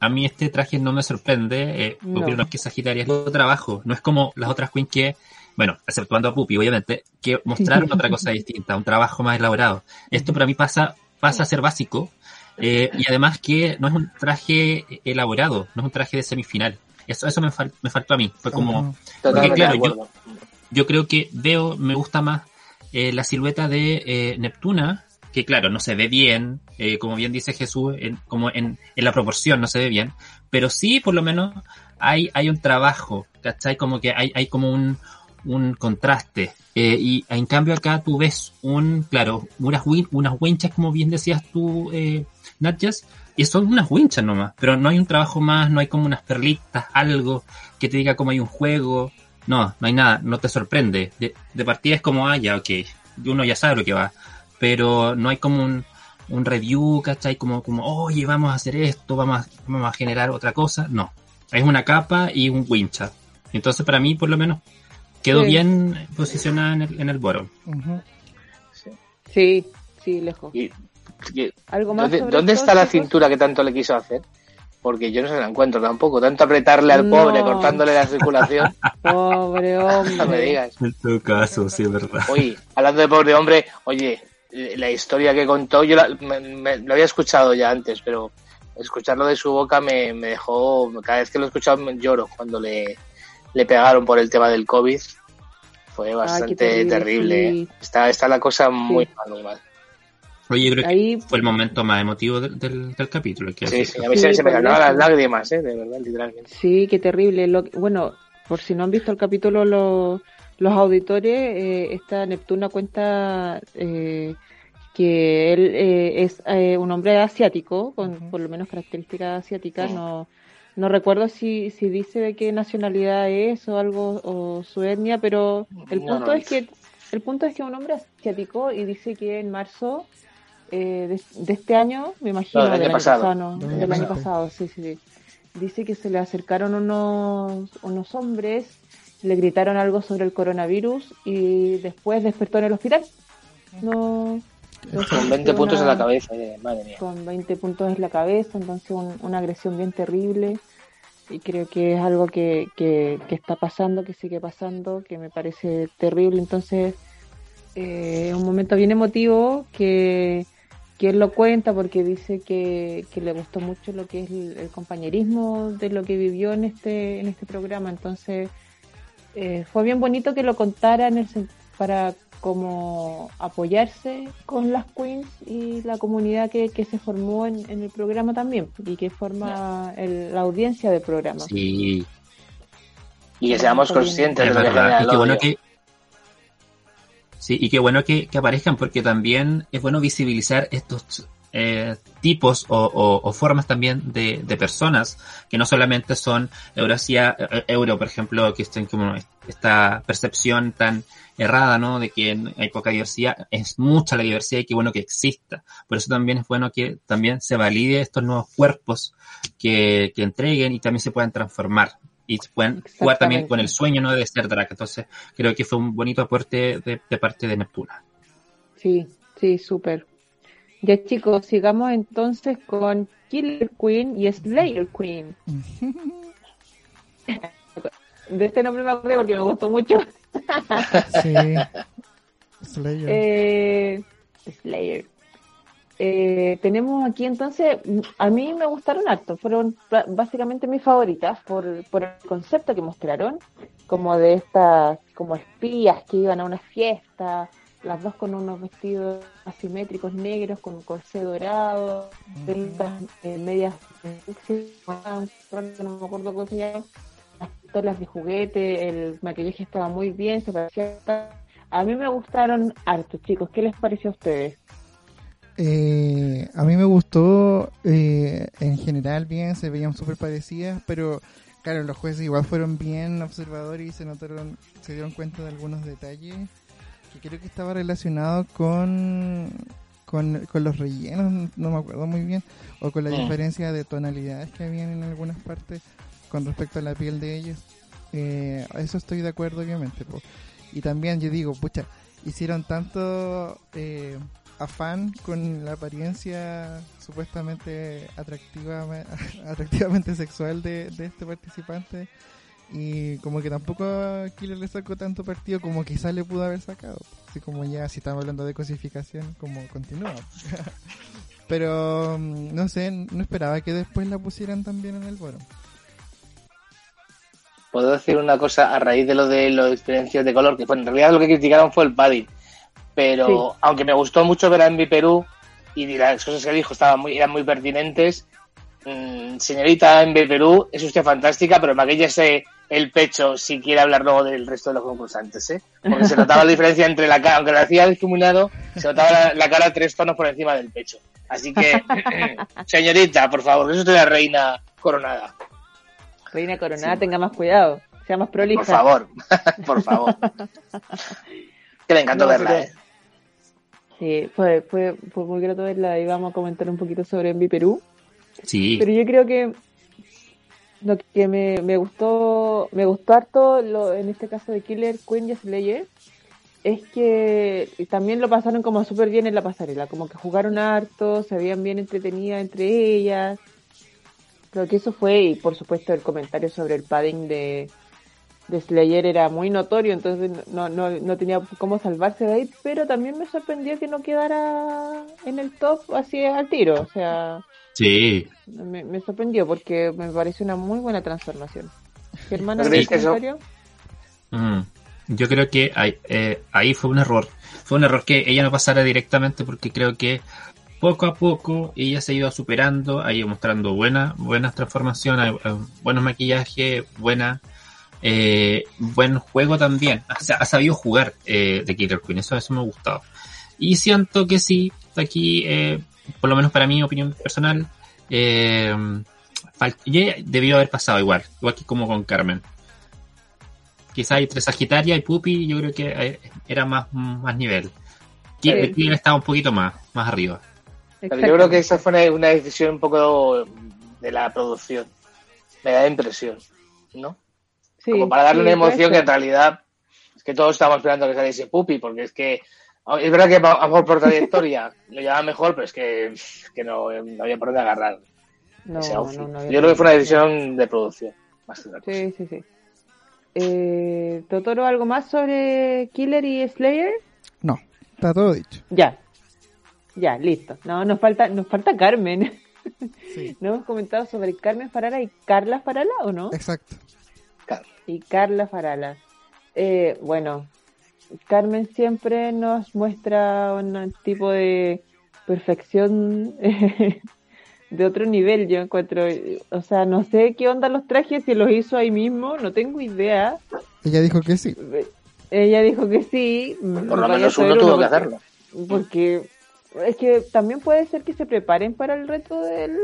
a mí este traje no me sorprende. Eh, no. es que Sagitaria es otro trabajo. No es como las otras queens que, bueno, exceptuando a Pupi, obviamente, que mostraron otra cosa distinta, un trabajo más elaborado. Esto para mí pasa, pasa a ser básico. Eh, y además que no es un traje elaborado, no es un traje de semifinal. Eso, eso me, me faltó a mí. Fue como. Porque, claro, yo, yo creo que veo, me gusta más eh, la silueta de eh, Neptuna que claro, no se ve bien, eh, como bien dice Jesús, como en, en, la proporción no se ve bien, pero sí por lo menos hay, hay un trabajo, ¿cachai? Como que hay, hay como un, un contraste. Eh, y en cambio acá tú ves un, claro, unas, unas winchas, como bien decías tú, eh, y son unas winchas nomás, pero no hay un trabajo más, no hay como unas perlitas, algo que te diga como hay un juego, no, no hay nada, no te sorprende. De, de partida es como, ah, ya, ok, uno ya sabe lo que va pero no hay como un, un review, ¿cachai? Como, como, oye, vamos a hacer esto, vamos a, vamos a generar otra cosa. No, es una capa y un wincha. Entonces, para mí, por lo menos, quedó bien posicionada en el, en el boro. Sí, sí, lejos. ¿Algo más ¿Dónde, ¿dónde está la cintura que tanto le quiso hacer? Porque yo no se la encuentro tampoco. Tanto apretarle al pobre, cortándole la circulación. pobre hombre. no me digas. En tu caso, sí, es verdad. Oye, hablando de pobre hombre, oye, la historia que contó, yo la, lo había escuchado ya antes, pero escucharlo de su boca me, me, dejó, cada vez que lo he escuchado me lloro cuando le, le pegaron por el tema del COVID. Fue bastante terrible. ¿eh? Está, está la cosa muy mal, Oye, yo creo que fue el momento más emotivo del, del, capítulo. sí, sí, a mí se, me calmaban las lágrimas, ¿eh? de verdad, literalmente. Sí, qué terrible. Lo, bueno, por si no han visto el capítulo, los, los auditores, eh, esta Neptuna cuenta eh, que él eh, es eh, un hombre asiático, con por lo menos características asiáticas, no no recuerdo si, si dice de qué nacionalidad es o algo o su etnia, pero el punto es que el punto es que un hombre asiático y dice que en marzo eh, de, este año, me imagino, del, año pasado, del año pasado, sí, sí, dice que se le acercaron unos, unos hombres, le gritaron algo sobre el coronavirus y después despertó en el hospital. No, con 20 puntos en la cabeza, eh, madre mía. Con 20 puntos en la cabeza, entonces una agresión bien terrible. Y creo que es algo que, que, está pasando, que sigue pasando, que me parece terrible. Entonces, eh, un momento bien emotivo que, que él lo cuenta porque dice que, que le gustó mucho lo que es el, compañerismo de lo que vivió en este, en este programa. Entonces, eh, fue bien bonito que lo contara en el, para como apoyarse con las queens y la comunidad que, que se formó en, el programa también y que forma la audiencia del programa. Sí. Y que seamos conscientes de lo que y qué bueno que Sí, y qué bueno que, aparezcan porque también es bueno visibilizar estos eh, tipos o, formas también de, de, personas que no solamente son Euroasia, eh, euro, por ejemplo, que estén como esta percepción tan errada, ¿no? De que hay poca diversidad, es mucha la diversidad y qué bueno que exista. Por eso también es bueno que también se valide estos nuevos cuerpos que, que entreguen y también se puedan transformar y pueden jugar también con el sueño, ¿no? De ser drag. Entonces, creo que fue un bonito aporte de, de parte de Neptuna. Sí, sí, súper. Ya chicos, sigamos entonces con Killer Queen y Slayer Queen. de este nombre me acuerdo porque me gustó mucho. sí. Slayer. Eh, Slayer. Eh, tenemos aquí entonces, a mí me gustaron harto, fueron básicamente mis favoritas por, por el concepto que mostraron, como de estas, como espías que iban a una fiesta, las dos con unos vestidos asimétricos negros, con un corsé dorado, mm. medias, no me acuerdo cómo se llama, las de juguete, el maquillaje estaba muy bien, se parecía... A mí me gustaron harto, chicos. ¿Qué les pareció a ustedes? Eh, a mí me gustó, eh, en general bien, se veían súper parecidas, pero claro, los jueces igual fueron bien observadores y se notaron, se dieron cuenta de algunos detalles que creo que estaba relacionado con, con, los rellenos, no me acuerdo muy bien, o con la mm. diferencia de tonalidades que habían en algunas partes con respecto a la piel de ellos. Eh, eso estoy de acuerdo, obviamente. Y también yo digo, pucha, hicieron tanto eh, afán con la apariencia supuestamente atractiva, atractivamente sexual de, de este participante y como que tampoco a Killer le sacó tanto partido como quizás le pudo haber sacado. Así como ya, si estamos hablando de cosificación, como continúa. Pero mm, no sé, no esperaba que después la pusieran también en el foro puedo decir una cosa a raíz de lo de los diferencias de color, que fue, en realidad lo que criticaron fue el padding. Pero aunque me gustó mucho ver a Envy Perú y las cosas que dijo estaban muy, eran muy pertinentes, mm, señorita Envy Perú, es usted fantástica, pero maquillese el pecho si quiere hablar luego del resto de los concursantes, ¿eh? Porque se notaba la diferencia entre la cara, aunque lo hacía difuminado, se notaba la, cara tres tonos por encima del pecho. Así que, señorita, por favor, que es usted la reina coronada. Reina Coronada, tenga más cuidado, sea más prolija. Por favor, por favor. que le encantó verla, ¿eh? Sí, fue, fue, fue muy grato verla y vamos a comentar un poquito sobre Envy Perú. Sí. Pero yo creo que lo que me, me gustó, me gustó harto lo, en este caso de Killer Queen y Slayer es que también lo pasaron como súper bien en la pasarela, como que jugaron harto, se habían bien entretenidas entre ellas, Creo que eso fue, y por supuesto el comentario sobre el padding de, de Slayer era muy notorio, entonces no, no, no tenía cómo salvarse de ahí, pero también me sorprendió que no quedara en el top así al tiro, o sea... Sí. Me, sorprendió porque me pareció una muy buena transformación. Germán, ¿algún comentario? Mm. yo creo que ahí, eh, ahí fue un error. Fue un error que ella no pasara directamente porque creo que poco a poco ella se ha ido superando, ha ido mostrando buenas buenas transformaciones, buenos maquillajes, buena, eh, buen juego también. O sea, ha sabido jugar eh, de Killer Queen, eso, eso me ha gustado. Y siento que sí, aquí, eh, por lo menos para mi opinión personal, eh, debió haber pasado igual, igual que como con Carmen. Quizá entre Sagitaria y Puppy yo creo que eh, era más, más nivel. Killer estaba un poquito más, más arriba. yo creo que esa fue una, decisión un poco de la producción. Me da impresión, ¿no? Como para darle una emoción que en realidad es que todos estamos esperando que saliese Puppy, porque es que es verdad que a lo mejor por trayectoria lo llevaba mejor, pero es que, que no, no, había por dónde agarrar. No, no, Yo creo que fue una decisión de producción. Más sí, sí, sí. Eh, ¿Totoro algo más sobre Killer y Slayer? No, está todo dicho. Ya, ya, listo. No, nos falta, nos falta Carmen. Sí. ¿No hemos comentado sobre Carmen Farala y Carla Farala o no? Exacto. Y Carla Farala. Eh, bueno, Carmen siempre nos muestra un tipo de perfección de otro nivel, yo encuentro. O sea, no sé qué onda los trajes, si los hizo ahí mismo, no tengo idea. Ella dijo que sí. Ella dijo que sí. Por lo menos uno tuvo que hacerlo. Porque es que también puede ser que se preparen para el reto del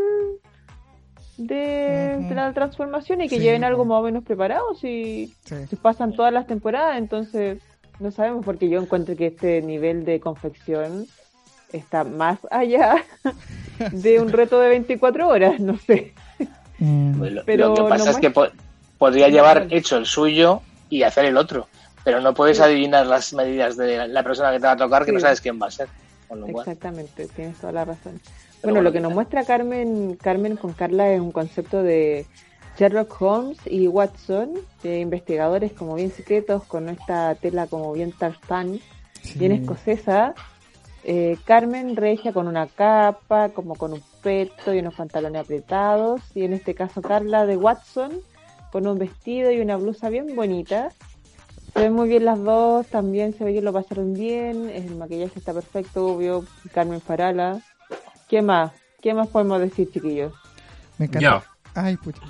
de, la transformación y que lleven algo más o menos preparado si, si pasan todas las temporadas, entonces no sabemos porque yo encuentro que este nivel de confección está más allá de un reto de 24 horas, no sé. Mm. Pero lo que pasa es que podría llevar hecho el suyo y hacer el otro, pero no puedes adivinar las medidas de la persona que te va a tocar que no sabes quién va a ser. Exactamente, tienes toda la razón. bueno, lo que nos muestra Carmen, Carmen con Carla es un concepto de Sherlock Holmes y Watson, de investigadores como bien secretos, con esta tela como bien tartán, bien escocesa. Eh, Carmen regia con una capa, como con un peto y unos pantalones apretados. Y en este caso Carla de Watson, con un vestido y una blusa bien bonita. Se ven muy bien las dos, también se ve que lo pasaron bien, el maquillaje está perfecto, obvio, Carmen Farala. ¿Qué más? ¿Qué más podemos decir, chiquillos? Me encanta. Ay, pucha.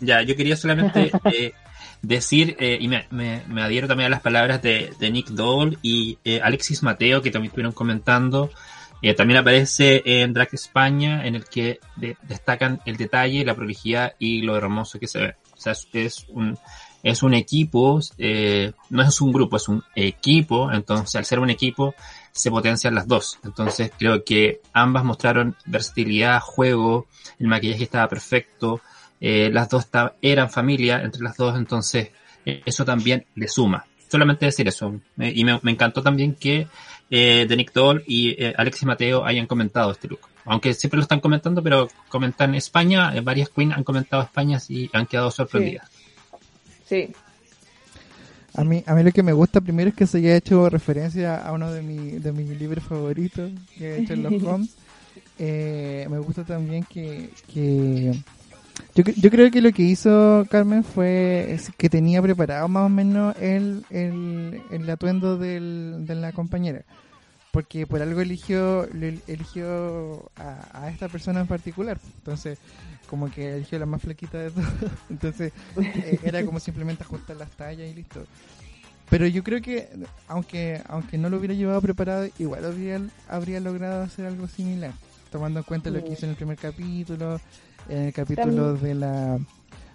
Ya, yo quería solamente eh, decir, eh, y me, me, adhiero también a las palabras de, Nick Dole y eh, Alexis Mateo, que también estuvieron comentando. también aparece en Drag España, en el que destacan el detalle, la prolijidad y lo hermoso que se ve. O sea, es, un, es un equipo, no es un grupo, es un equipo. Entonces, al ser un equipo, se potencian las dos. Entonces, creo que ambas mostraron versatilidad, juego, el maquillaje estaba perfecto. Eh, las dos eran familia entre las dos, entonces eh, eso también le suma. Solamente decir eso. y me, encantó también que eh, Nick Doll y eh, Alexis Mateo hayan comentado este look. Aunque siempre lo están comentando, pero comentan España, varias queens han comentado España y han quedado sorprendidas. Sí. A mí, a mí lo que me gusta primero es que se haya hecho referencia a uno de, mi, de mis libros favoritos, que es Sherlock Holmes. me gusta también que, que yo, yo creo que lo que hizo Carmen fue que tenía preparado más o menos el, el, el atuendo del, de la compañera. Porque por algo eligió, eligió a, esta persona en particular. Entonces, como que eligió la más flaquita de todo. Entonces, eh, era como simplemente ajustar las tallas y listo. Pero yo creo que, aunque aunque no lo hubiera llevado preparado, igual habría, habría logrado hacer algo similar. Tomando en cuenta lo que hizo en el primer capítulo, en el capítulo de la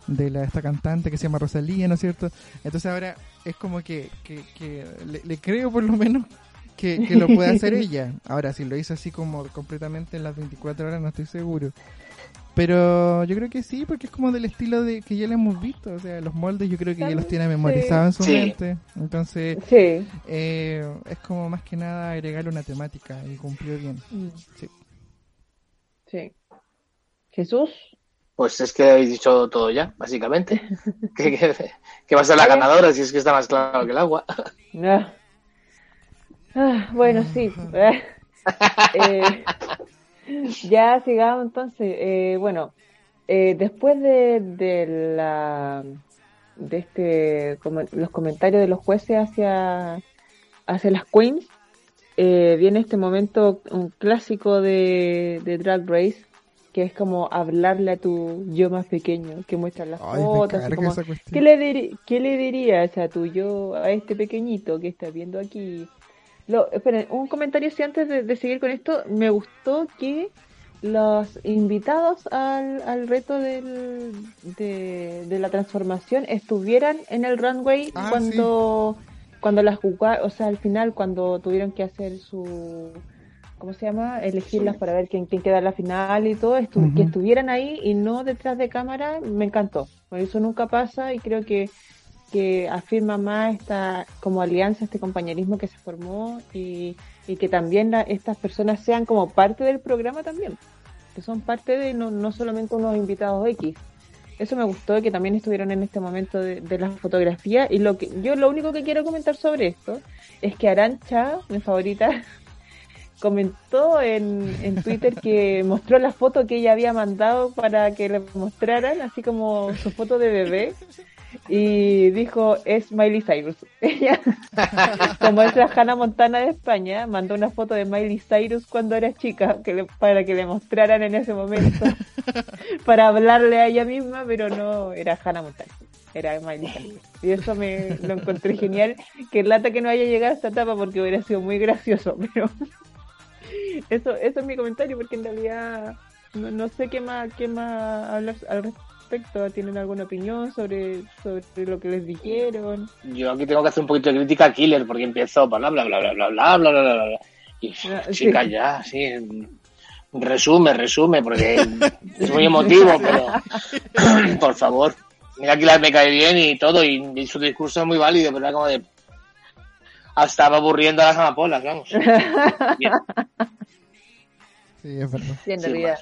de la esta cantante que se llama Rosalía, ¿no es cierto? Entonces ahora es como que, que, le, creo por lo menos que, lo puede hacer ella. Ahora, si lo hizo así como completamente en las 24 horas, no estoy seguro. Pero yo creo que sí, porque es como del estilo de que ya lo hemos visto. O sea, los moldes yo creo que ya los tiene memorizados en su mente. Entonces, eh, es como más que nada agregarle una temática y cumplió bien. Mm. Sí. Sí. Jesús. Pues es que habéis dicho todo ya, básicamente. que, va a ser la ganadora si es que está más claro que el agua. Ah, bueno, sí. Eh, ya sigamos entonces. Eh, bueno, eh, después de, de, la de este como los comentarios de los jueces hacia hacia las queens eh, viene este momento un clásico de, de Drag Race que es como hablarle a tu yo más pequeño que muestra las fotos ¿qué, le ¿qué le dirías a tu yo a este pequeñito que está viendo aquí Lo, esperen, un comentario si antes de seguir con esto me gustó que los invitados al, al reto del, de, la transformación estuvieran en el runway ah, cuando, cuando las o sea, al final cuando tuvieron que hacer su, ¿cómo se llama? Elegirlas para ver quién, quién queda en la final y todo, que estuvieran ahí y no detrás de cámara, me encantó. eso nunca pasa y creo que, que afirma más esta como alianza, este compañerismo que se formó y y que también estas personas sean como parte del programa también, que son parte de no, no solamente unos invitados X. Eso me gustó que también estuvieron en este momento de, la fotografía y lo que yo lo único que quiero comentar sobre esto es que Arancha, mi favorita, comentó en, en Twitter que mostró la foto que ella había mandado para que le mostraran, así como su foto de bebé, y dijo es Miley Cyrus. Ella, como es la Hannah Montana de España, mandó una foto de Miley Cyrus cuando era chica que para que le mostraran en ese momento, para hablarle a ella misma, pero no era Hannah Montana, era Miley Cyrus. Y eso me lo encontré genial, que lata que no haya llegado a esta etapa porque hubiera sido muy gracioso, pero eso, eso es mi comentario porque en realidad no, sé qué más, qué más hablar al respecto ¿Tienen alguna opinión sobre, sobre lo que les dijeron? Yo aquí tengo que hacer un poquito de crítica a Killer porque empezó bla bla bla bla bla bla bla bla bla Y chica, ya, sí. Resume, resume, porque es muy emotivo, pero por favor. Mira que me cae bien y todo, y, su discurso es muy válido, pero era como de. Hasta aburriendo a las amapolas, vamos. Sí, es verdad. Sí, en realidad.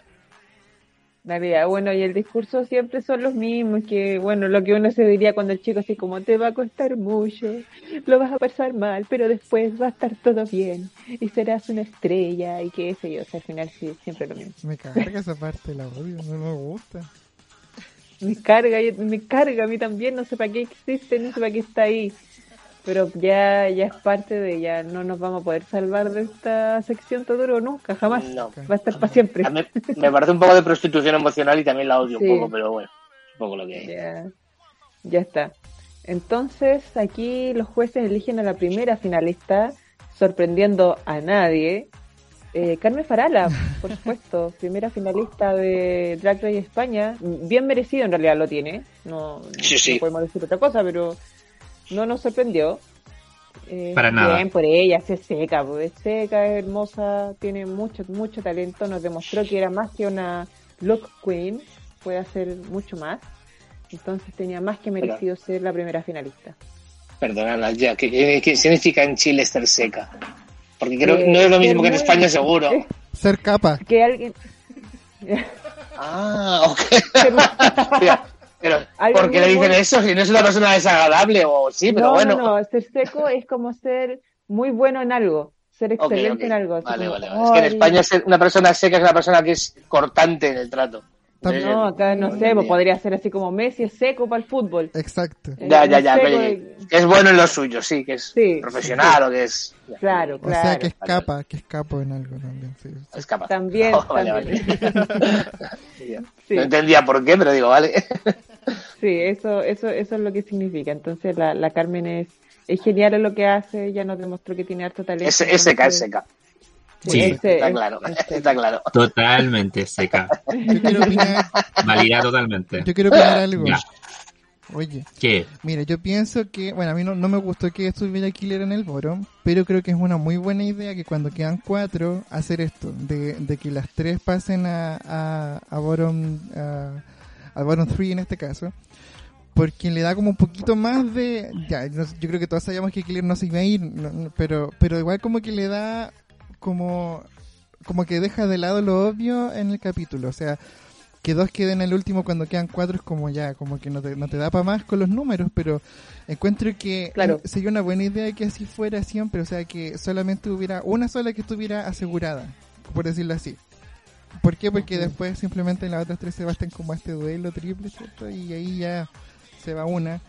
Navidad. Bueno, y el discurso siempre son los mismos, que bueno, lo que uno se diría cuando el chico así como te va a costar mucho, lo vas a pasar mal, pero después va a estar todo bien y serás una estrella y qué sé yo, o sea, al final sí, siempre lo mismo. Me carga esa parte, la odio, no me gusta. Me carga, me carga a mí también, no sé para qué existe, no sé para qué está ahí pero ya, ya es parte de ya no nos vamos a poder salvar de esta sección todo nunca, jamás. No. Va a estar para siempre. me parece un poco de prostitución emocional y también la odio un poco, pero bueno, un poco lo que. Ya, ya está. Entonces, aquí los jueces eligen a la primera finalista, sorprendiendo a nadie. Eh, Carmen Farala, por supuesto, primera finalista de Drag Race España. Bien merecido en realidad lo tiene. No, no podemos decir otra cosa, pero no nos sorprendió. Eh, Para nada. Bien por ella, se seca, pues, es seca, es hermosa, tiene mucho, mucho talento, nos demostró que era más que una look queen, puede hacer mucho más. Entonces tenía más que merecido ser la primera finalista. Perdona, ya, ¿qué, significa en Chile estar seca? Porque creo que no es lo mismo que en España, seguro. Ser capa. Que alguien. ah, ok. Pero, ¿por qué le dicen eso? Si no es una persona desagradable o sí, pero bueno. No, no, ser seco es como ser muy bueno en algo, ser excelente en algo. Vale, vale, vale. Es que en España ser una persona seca es una persona que es cortante en el trato. No, acá no sé, pues podría ser así como Messi es seco para el fútbol. Exacto. Ya, ya, ya. Que es bueno en lo suyo, sí, que es profesional o que es. Claro, claro. O sea, que escapa, que escapo en algo también. Sí. Escapa. También. también. No entendía por qué, pero digo, vale. sí, eso, eso, eso es lo que significa. Entonces, la, la Carmen es, es genial en lo que hace, ya nos demostró que tiene harto talento. Es, es seca, es seca. Sí, está claro, está claro. Totalmente seca. Yo quiero opinar. Validad totalmente. Yo quiero opinar algo. Oye. ¿Qué? Mira, yo pienso que, bueno, a mí no, no me gustó que estuviera Killer en el boro, pero creo que es una muy buena idea que cuando quedan cuatro, hacer esto, de, de que las tres pasen a, a, a bottom, a, a bottom three en este caso, porque le da como un poquito más de, ya, yo creo que todos sabíamos que Killer no se iba a ir, pero, pero igual como que le da como, como que deja de lado lo obvio en el capítulo. O sea, que dos queden el último cuando quedan cuatro es como ya, como que no te, no te da para más con los números, pero encuentro que sería una buena idea que así fuera siempre, o sea, que solamente hubiera una sola que estuviera asegurada, por decirlo así. ¿Por qué? Porque después simplemente las otras tres se bastan como a este duelo triple, ¿cierto? Y ahí ya se va una.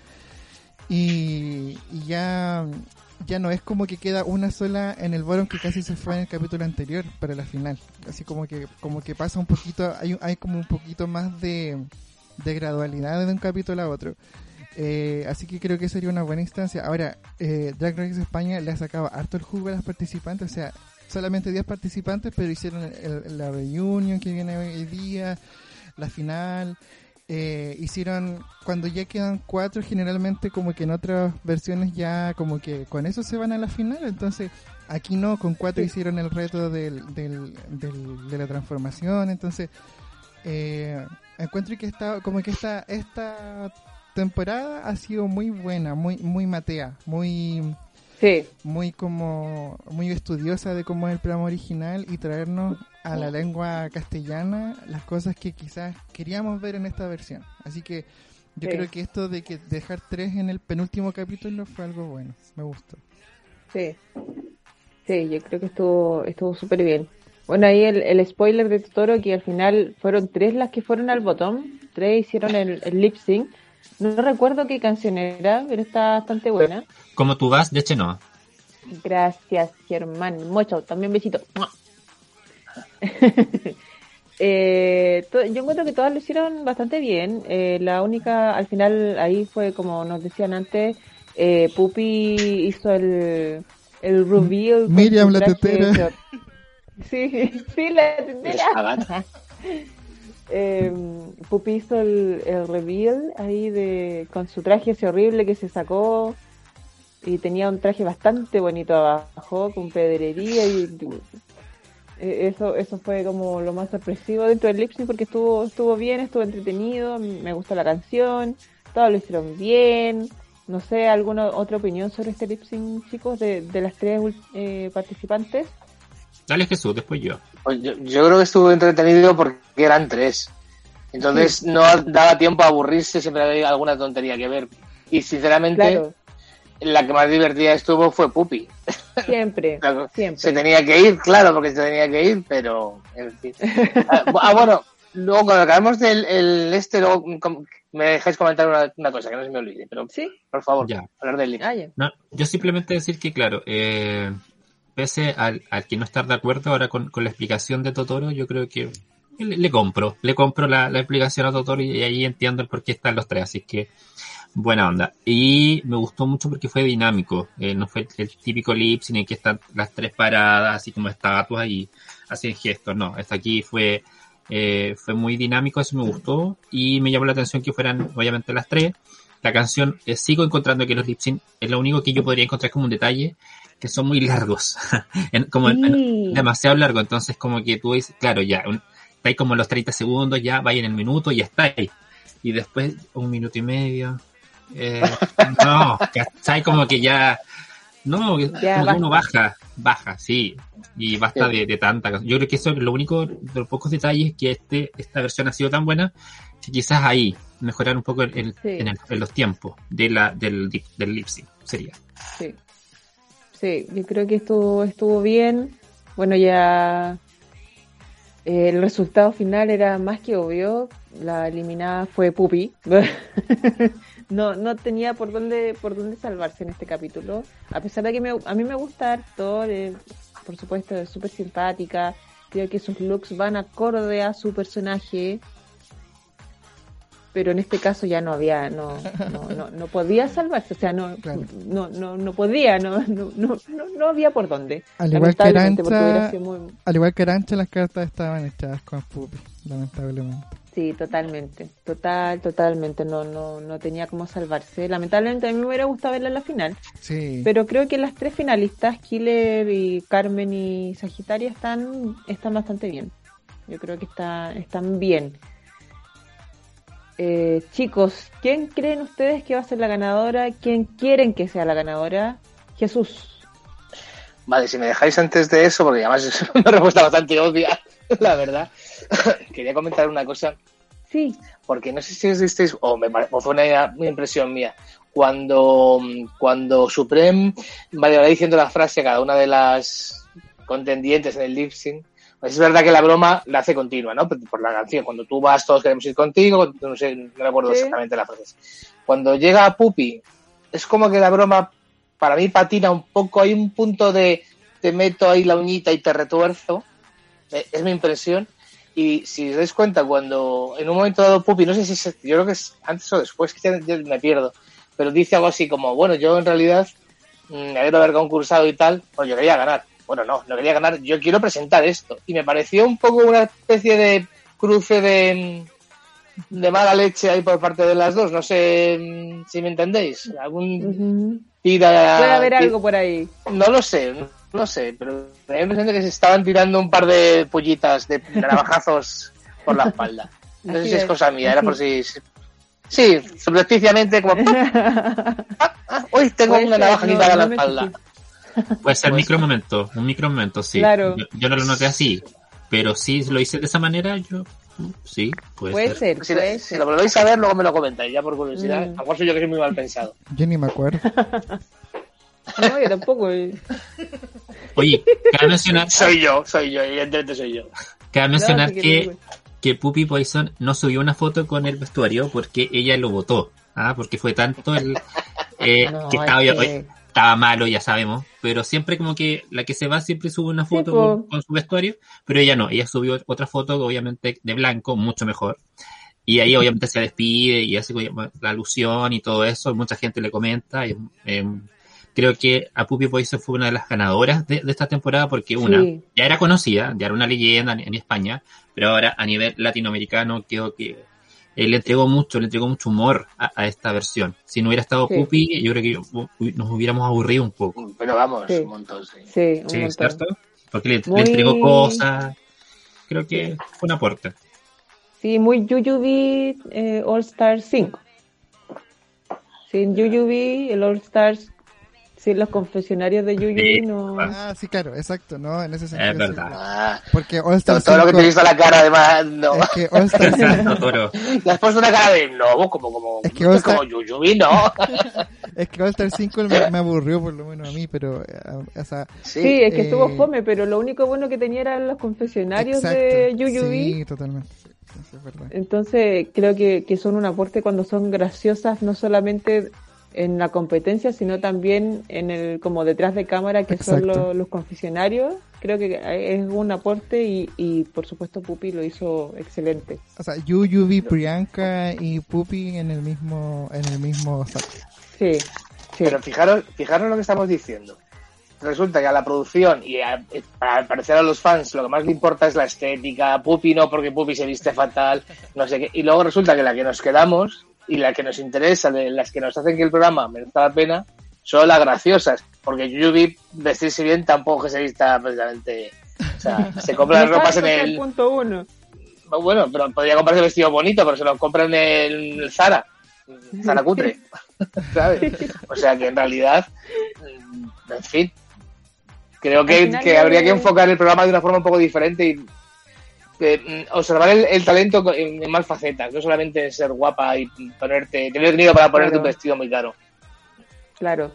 Y, ya, ya no es como que queda una sola en el Boron que casi se fue en el capítulo anterior para la final. Así como que, como que pasa un poquito, hay, hay como un poquito más de, de gradualidad de un capítulo a otro. Eh, así que creo que sería una buena instancia. Ahora, eh, Drag Race España le ha sacado harto el jugo a las participantes, o sea, solamente 10 participantes, pero hicieron la reunión que viene hoy día, la final. Eh, hicieron, cuando ya quedan cuatro, generalmente como que en otras versiones ya como que con eso se van a la final, entonces aquí no, con cuatro hicieron el reto del, del, de la transformación, entonces eh, encuentro que está como que esta, esta temporada ha sido muy buena, muy, muy matea, muy, muy como, muy estudiosa de cómo es el programa original y traernos a la lengua castellana las cosas que quizás queríamos ver en esta versión. Así que yo creo que esto de que dejar tres en el penúltimo capítulo fue algo bueno, me gustó. Sí, sí, yo creo que estuvo estuvo súper bien. Bueno, ahí el, el, spoiler de Totoro, que al final fueron tres las que fueron al botón, tres hicieron el, el lip sync, no recuerdo qué canción era, pero está bastante buena. Como tú vas de Chenoa. Gracias, Germán. Mucho, también besito. eh, yo encuentro que todas lo hicieron bastante bien. Eh, la única, al final, ahí fue como nos decían antes, eh, Pupi hizo el, el reveal. Miriam la tetera. Sí, sí, la tetera. eh, Pupi hizo el, reveal ahí de con su traje ese horrible que se sacó y tenía un traje bastante bonito abajo con pedrería y eso eso fue como lo más sorpresivo dentro del lip porque estuvo estuvo bien estuvo entretenido me gustó la canción todos lo hicieron bien no sé alguna otra opinión sobre este lip chicos de, de las tres eh, participantes Dale Jesús, después yo. Pues yo. yo. creo que estuvo entretenido porque eran tres. Entonces no daba tiempo a aburrirse, siempre había alguna tontería que ver. Y sinceramente, la que más divertida estuvo fue Pupi. Siempre, siempre. Se tenía que ir, claro, porque se tenía que ir, pero en fin. ah, ah bueno, luego cuando acabemos del el este, luego me dejáis comentar una, cosa que no se me olvide, pero ¿Sí? por favor, ya. hablar del. Ah, no, yo simplemente decir que, claro, eh, pese al, que no estar de acuerdo ahora con, la explicación de Totoro, yo creo que le, compro, le compro la, explicación a Totoro y, ahí entiendo el por qué están los tres, así que buena onda. Y me gustó mucho porque fue dinámico, eh, no fue el, típico lip, sino que están las tres paradas, así como estatuas y hacen gestos, no, hasta aquí fue, eh, fue muy dinámico, eso me gustó y me llamó la atención que fueran obviamente las tres. La canción, eh, sigo encontrando que los lip sync es lo único que yo podría encontrar como un detalle, que son muy largos, como demasiado largo, entonces como que tú dices, claro, ya, un, está ahí como los 30 segundos, ya vaya en el minuto y está ahí. Y después un minuto y medio. Eh, no, ¿cachai? Como que ya, no, ya uno baja, baja, sí, y basta de, tanta Yo creo que eso es lo único, de los pocos detalles que este, esta versión ha sido tan buena, que quizás ahí mejorar un poco en, los tiempos de la, del, del lip sería. Sí. Sí, yo creo que estuvo, estuvo bien. Bueno, ya el resultado final era más que obvio. La eliminada fue Pupi. no, no tenía por dónde, por dónde salvarse en este capítulo. A pesar de que me, a mí me gusta harto, eh, por supuesto, es súper simpática. Creo que sus looks van acorde a su personaje pero en este caso ya no había, no, no, no, podía salvarse, o sea, no, no, no, no podía, no, no, no, no había por dónde. Al igual que Arancha, al igual que Arancha, las cartas estaban echadas con Pupi, lamentablemente. Sí, totalmente, total, totalmente, no, no, no tenía cómo salvarse. Lamentablemente a mí me hubiera gustado verla en la final, sí. pero creo que las tres finalistas, Killer y Carmen y Sagitaria, están, están bastante bien. Yo creo que está, están bien. Eh, chicos, ¿quién creen ustedes que va a ser la ganadora? ¿Quién quieren que sea la ganadora? Jesús. Vale, si me dejáis antes de eso, porque además es una respuesta bastante obvia, la verdad. Quería comentar una cosa. Sí. Porque no sé si os disteis, o, me, fue una, impresión mía, cuando, cuando Supreme vale, va diciendo la frase a cada una de las contendientes en el lip sync, pues es verdad que la broma la hace continua, ¿no? Por la canción. Cuando tú vas, todos queremos ir contigo. No sé, no recuerdo exactamente la frase. Cuando llega Pupi es como que la broma para mí patina un poco. Hay un punto de te meto ahí la uñita y te retuerzo. Eh, es mi impresión. Y si os dais cuenta, cuando en un momento dado Pupi, no sé si es, yo creo que es antes o después, que me pierdo, pero dice algo así como, bueno, yo en realidad mm, me alegro de haber concursado y tal, pues yo quería ganar. Bueno, no, no quería ganar, yo quiero presentar esto. Y me pareció un poco una especie de cruce de, de mala leche ahí por parte de las dos. No sé mm, si me entendéis. Algún tira. Puede haber algo por ahí. No lo sé, no sé, pero me da impresión de que se estaban tirando un par de pollitas de navajazos por la espalda. No sé si es cosa mía, era por si. Sí, subrepticiamente, como. Ah, ah, uy, tengo una navaja quitada a la espalda. Puede ser micro momento, un micro momento, sí. Claro. Yo, no lo noté así, pero si lo hice de esa manera, yo sí, puede, puede ser. si, lo volvéis a ver, luego me lo comentáis, ya por curiosidad. Mm. A lo mejor soy yo que soy muy mal pensado. Yo ni me acuerdo. no, yo tampoco. Oye, cabe mencionar. Soy yo, soy yo, evidentemente soy yo. Cabe mencionar que, que Puppy Poison no subió una foto con el vestuario porque ella lo votó. ¿ah? Porque fue tanto el. Eh, que estaba, estaba malo, ya sabemos, pero siempre como que la que se va siempre sube una foto con, su vestuario, pero ella no, ella subió otra foto obviamente de blanco, mucho mejor. Y ahí obviamente se despide y hace la alusión y todo eso, mucha gente le comenta. Y, eh, creo que a Puppy Poison fue una de las ganadoras de, esta temporada porque una, ya era conocida, ya era una leyenda en, España, pero ahora a nivel latinoamericano creo que le entregó mucho, le entregó mucho humor a, esta versión. Si no hubiera estado Puppy, yo creo que nos hubiéramos aburrido un poco. Pero vamos, un montón, sí. Sí, un ¿cierto? Porque le, entregó cosas. Creo que fue un aporte. Sí, muy Yuyubi eh, All Stars 5. Sin Yuyubi, el All Stars Sí, los confesionarios de Yuyu no. Ah, sí, claro, exacto, ¿no? En ese sentido. Es verdad. Ah, porque All Star Todo, lo que te visto la cara, además, no. Es que All Star 5. Le has puesto una cara de no, como, como, es que All Star... como Yuyu, no. es que All Star 5 me, me, aburrió, por lo menos a mí, pero. Eh, o sea, sí, sí, es que estuvo eh, fome, pero lo único bueno que tenía eran los confesionarios de Yuyu. Sí, totalmente. Entonces creo que, que son un aporte cuando son graciosas, no solamente en la competencia, sino también en el como detrás de cámara que son los, confesionarios. Creo que es un aporte y, y por supuesto Pupi lo hizo excelente. O sea, Yu, Yubi, Priyanka y Pupi en el mismo en el mismo Sí, sí. Pero fijaros, fijaros lo que estamos diciendo. Resulta que a la producción y a, para parecer a los fans lo que más le importa es la estética, Pupi no porque Pupi se viste fatal, no sé qué. Y luego resulta que la que nos quedamos y la que nos interesa, de las que nos hacen que el programa merezca la pena, son las graciosas, porque Yubi vestirse bien tampoco que se vista precisamente, o sea, se compra las ropas en el... punto uno. Bueno, pero podría comprarse vestido bonito, pero se lo compran en el Zara, Zara cutre, ¿sabes? O sea que en realidad, en fin, creo que, que habría que enfocar el programa de una forma un poco diferente y Mm, observar el, talento en, más facetas, no solamente ser guapa y ponerte, tener dinero para ponerte un vestido muy caro. Claro.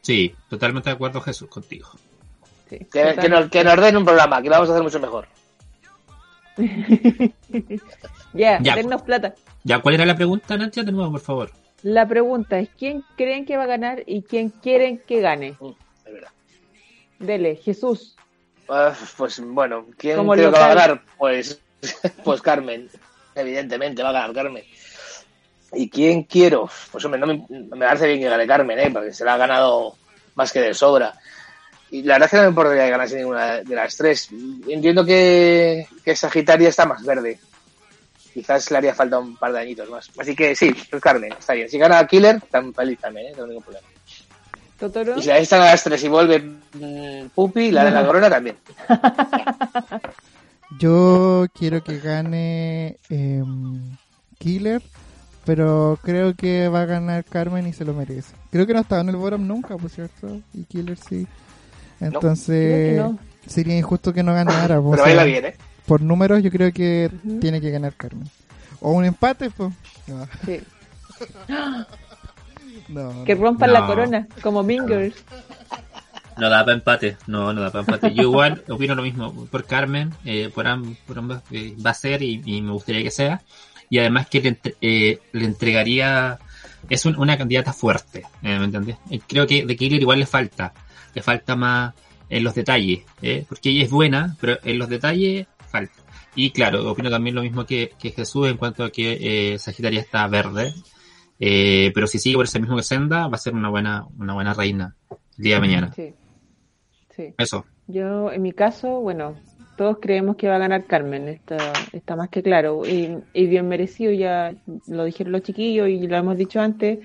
Sí, totalmente de acuerdo Jesús contigo. que, nos, que nos den un programa, que lo vamos a hacer mucho mejor. ya, yeah, plata. Ya, ¿cuál era la pregunta, Nacha? De nuevo, por favor. La pregunta es, ¿quién creen que va a ganar y quién quieren que gane? Mm, Dele, Jesús. Ah, pues bueno, ¿quién creo que va a ganar? Pues, pues Carmen, evidentemente va a ganar Carmen. ¿Y quién quiero? Pues hombre, no me, me parece bien que gane Carmen, ¿eh? porque se la ha ganado más que de sobra. Y la verdad es que no me importaría que ganase ninguna de las tres. Entiendo que, que Sagitaria está más verde. Quizás le haría falta un par de añitos más. Así que sí, pues Carmen, está bien. Si gana Killer, tan feliz también, ¿eh? no tengo problema. Y si ahí están a las tres y vuelve mm, Pupi, la de la corona también. Yo quiero que gane em, Killer, pero creo que va a ganar Carmen y se lo merece. Creo que no estaba en el bottom nunca, por cierto, y Killer sí. Entonces, sería injusto que no ganara. pero baila bien, ¿eh? Por números, yo creo que tiene que ganar Carmen. O un empate, pues. Sí. que rompan la corona, como Mingers. No da para empate, no, no da para empate. Yo igual opino lo mismo por Carmen, eh, por, ambas eh, va a ser y, me gustaría que sea. Y además que le, eh, le entregaría es una candidata fuerte, ¿me entendés? Creo que de Killer igual le falta, le falta más en los detalles, porque ella es buena, pero en los detalles falta. Y claro, opino también lo mismo que, Jesús en cuanto a que Sagitaria está verde, pero si sigue por ese mismo que Senda, va a ser una buena, una buena reina el día de mañana. Sí. sí. Eso. Yo, en mi caso, bueno, todos creemos que va a ganar Carmen, está, está más que claro. Y, bien merecido, ya lo dijeron los chiquillos y lo hemos dicho antes.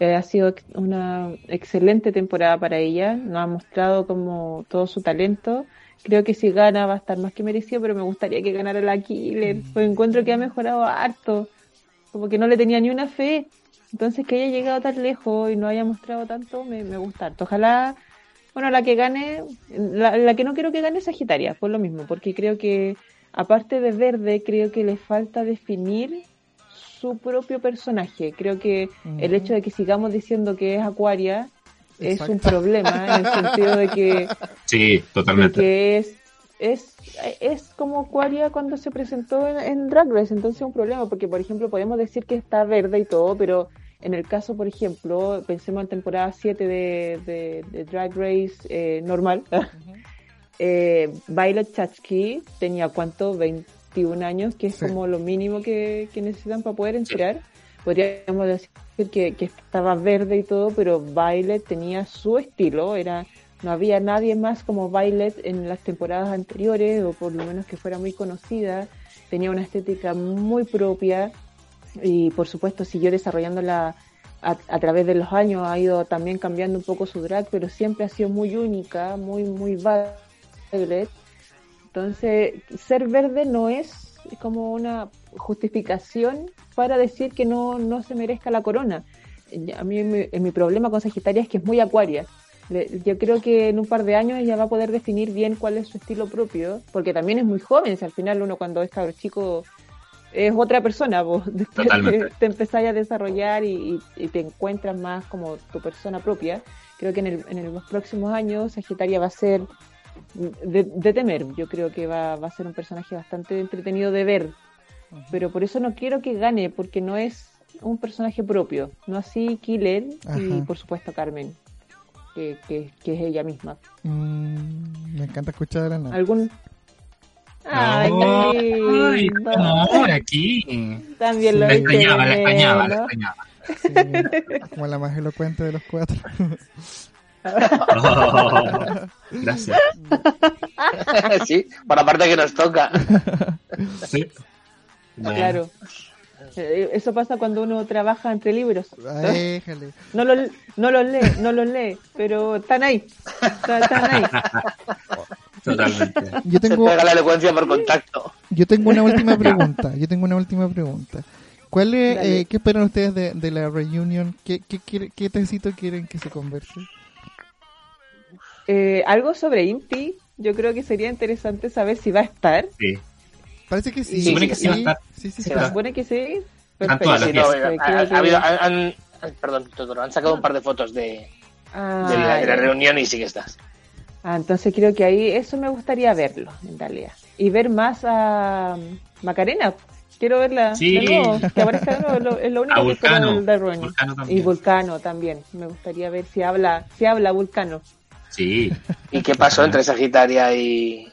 Eh, ha sido una excelente temporada para ella, nos ha mostrado como todo su talento. Creo que si gana va a estar más que merecido, pero me gustaría que ganara la Killer, pues encuentro que ha mejorado harto, como que no le tenía ni una fe. Entonces que haya llegado tan lejos y no haya mostrado tanto, me, me gusta harto. Ojalá bueno, la que gane, la, que no quiero que gane es Sagitaria, por lo mismo, porque creo que, aparte de verde, creo que le falta definir su propio personaje. Creo que el hecho de que sigamos diciendo que es Acuaria es un problema, en el sentido de que. Sí, totalmente. que es, es, es como Acuaria cuando se presentó en, en Drag Race, entonces es un problema, porque, por ejemplo, podemos decir que está verde y todo, pero en el caso, por ejemplo, pensemos en temporada 7 de, de, Drag Race eh, normal, eh, Violet Chachki tenía cuánto, 21 años, que es como lo mínimo que, necesitan para poder entrar. Podríamos decir que, que, estaba verde y todo, pero Violet tenía su estilo, era no había nadie más como Violet en las temporadas anteriores, o por lo menos que fuera muy conocida, tenía una estética muy propia, y por supuesto siguió desarrollándola a, a, través de los años, ha ido también cambiando un poco su drag, pero siempre ha sido muy única, muy, muy violet. Entonces, ser verde no es como una justificación para decir que no, no se merezca la corona. A mí mi, mi problema con Sagitaria es que es muy acuaria. Yo creo que en un par de años ella va a poder definir bien cuál es su estilo propio, porque también es muy joven, si al final uno cuando es cabrón chico es otra persona, vos después te, empezás a desarrollar y, te encuentras más como tu persona propia. Creo que en, el, en los próximos años Sagitaria va a ser de, temer. Yo creo que va, va, a ser un personaje bastante entretenido de ver. Pero por eso no quiero que gane, porque no es un personaje propio. No así Killer y por supuesto Carmen, que, que, es ella misma. Mm, me encanta escuchar a ¿Algún, Ay, ay, amor, aquí. También lo La extrañaba, la extrañaba, la extrañaba. como la más elocuente de los cuatro. Oh, gracias. sí, por la parte que nos toca. Sí. Claro. Eh, eso pasa cuando uno trabaja entre libros. No los no lo lee, no los lee, pero están ahí. Están ahí. Totalmente. Yo tengo, la elocuencia por contacto. Yo tengo una última pregunta. Yo tengo una última pregunta. ¿Cuál es, eh, ¿Qué esperan ustedes de, de la reunión? ¿Qué, qué, qué, tecito quieren que se converse? Eh, algo sobre Inti. Yo creo que sería interesante saber si va a estar. Sí. Parece que sí. Se supone que sí va a estar. Sí, sí, Se supone que sí. Perfecto. Sí, no, han, perdón, han sacado un par de fotos de, ah, de, la, de la reunión y sí que estás. Ah, entonces creo que ahí eso me gustaría verlo, en realidad. Y ver más a Macarena. Quiero verla sí. de nuevo, que aparezca de nuevo, es lo, único a Vulcano, que Vulcano Y Vulcano también. Me gustaría ver si habla, si habla Vulcano. Sí. ¿Y qué pasó entre Sagitaria y,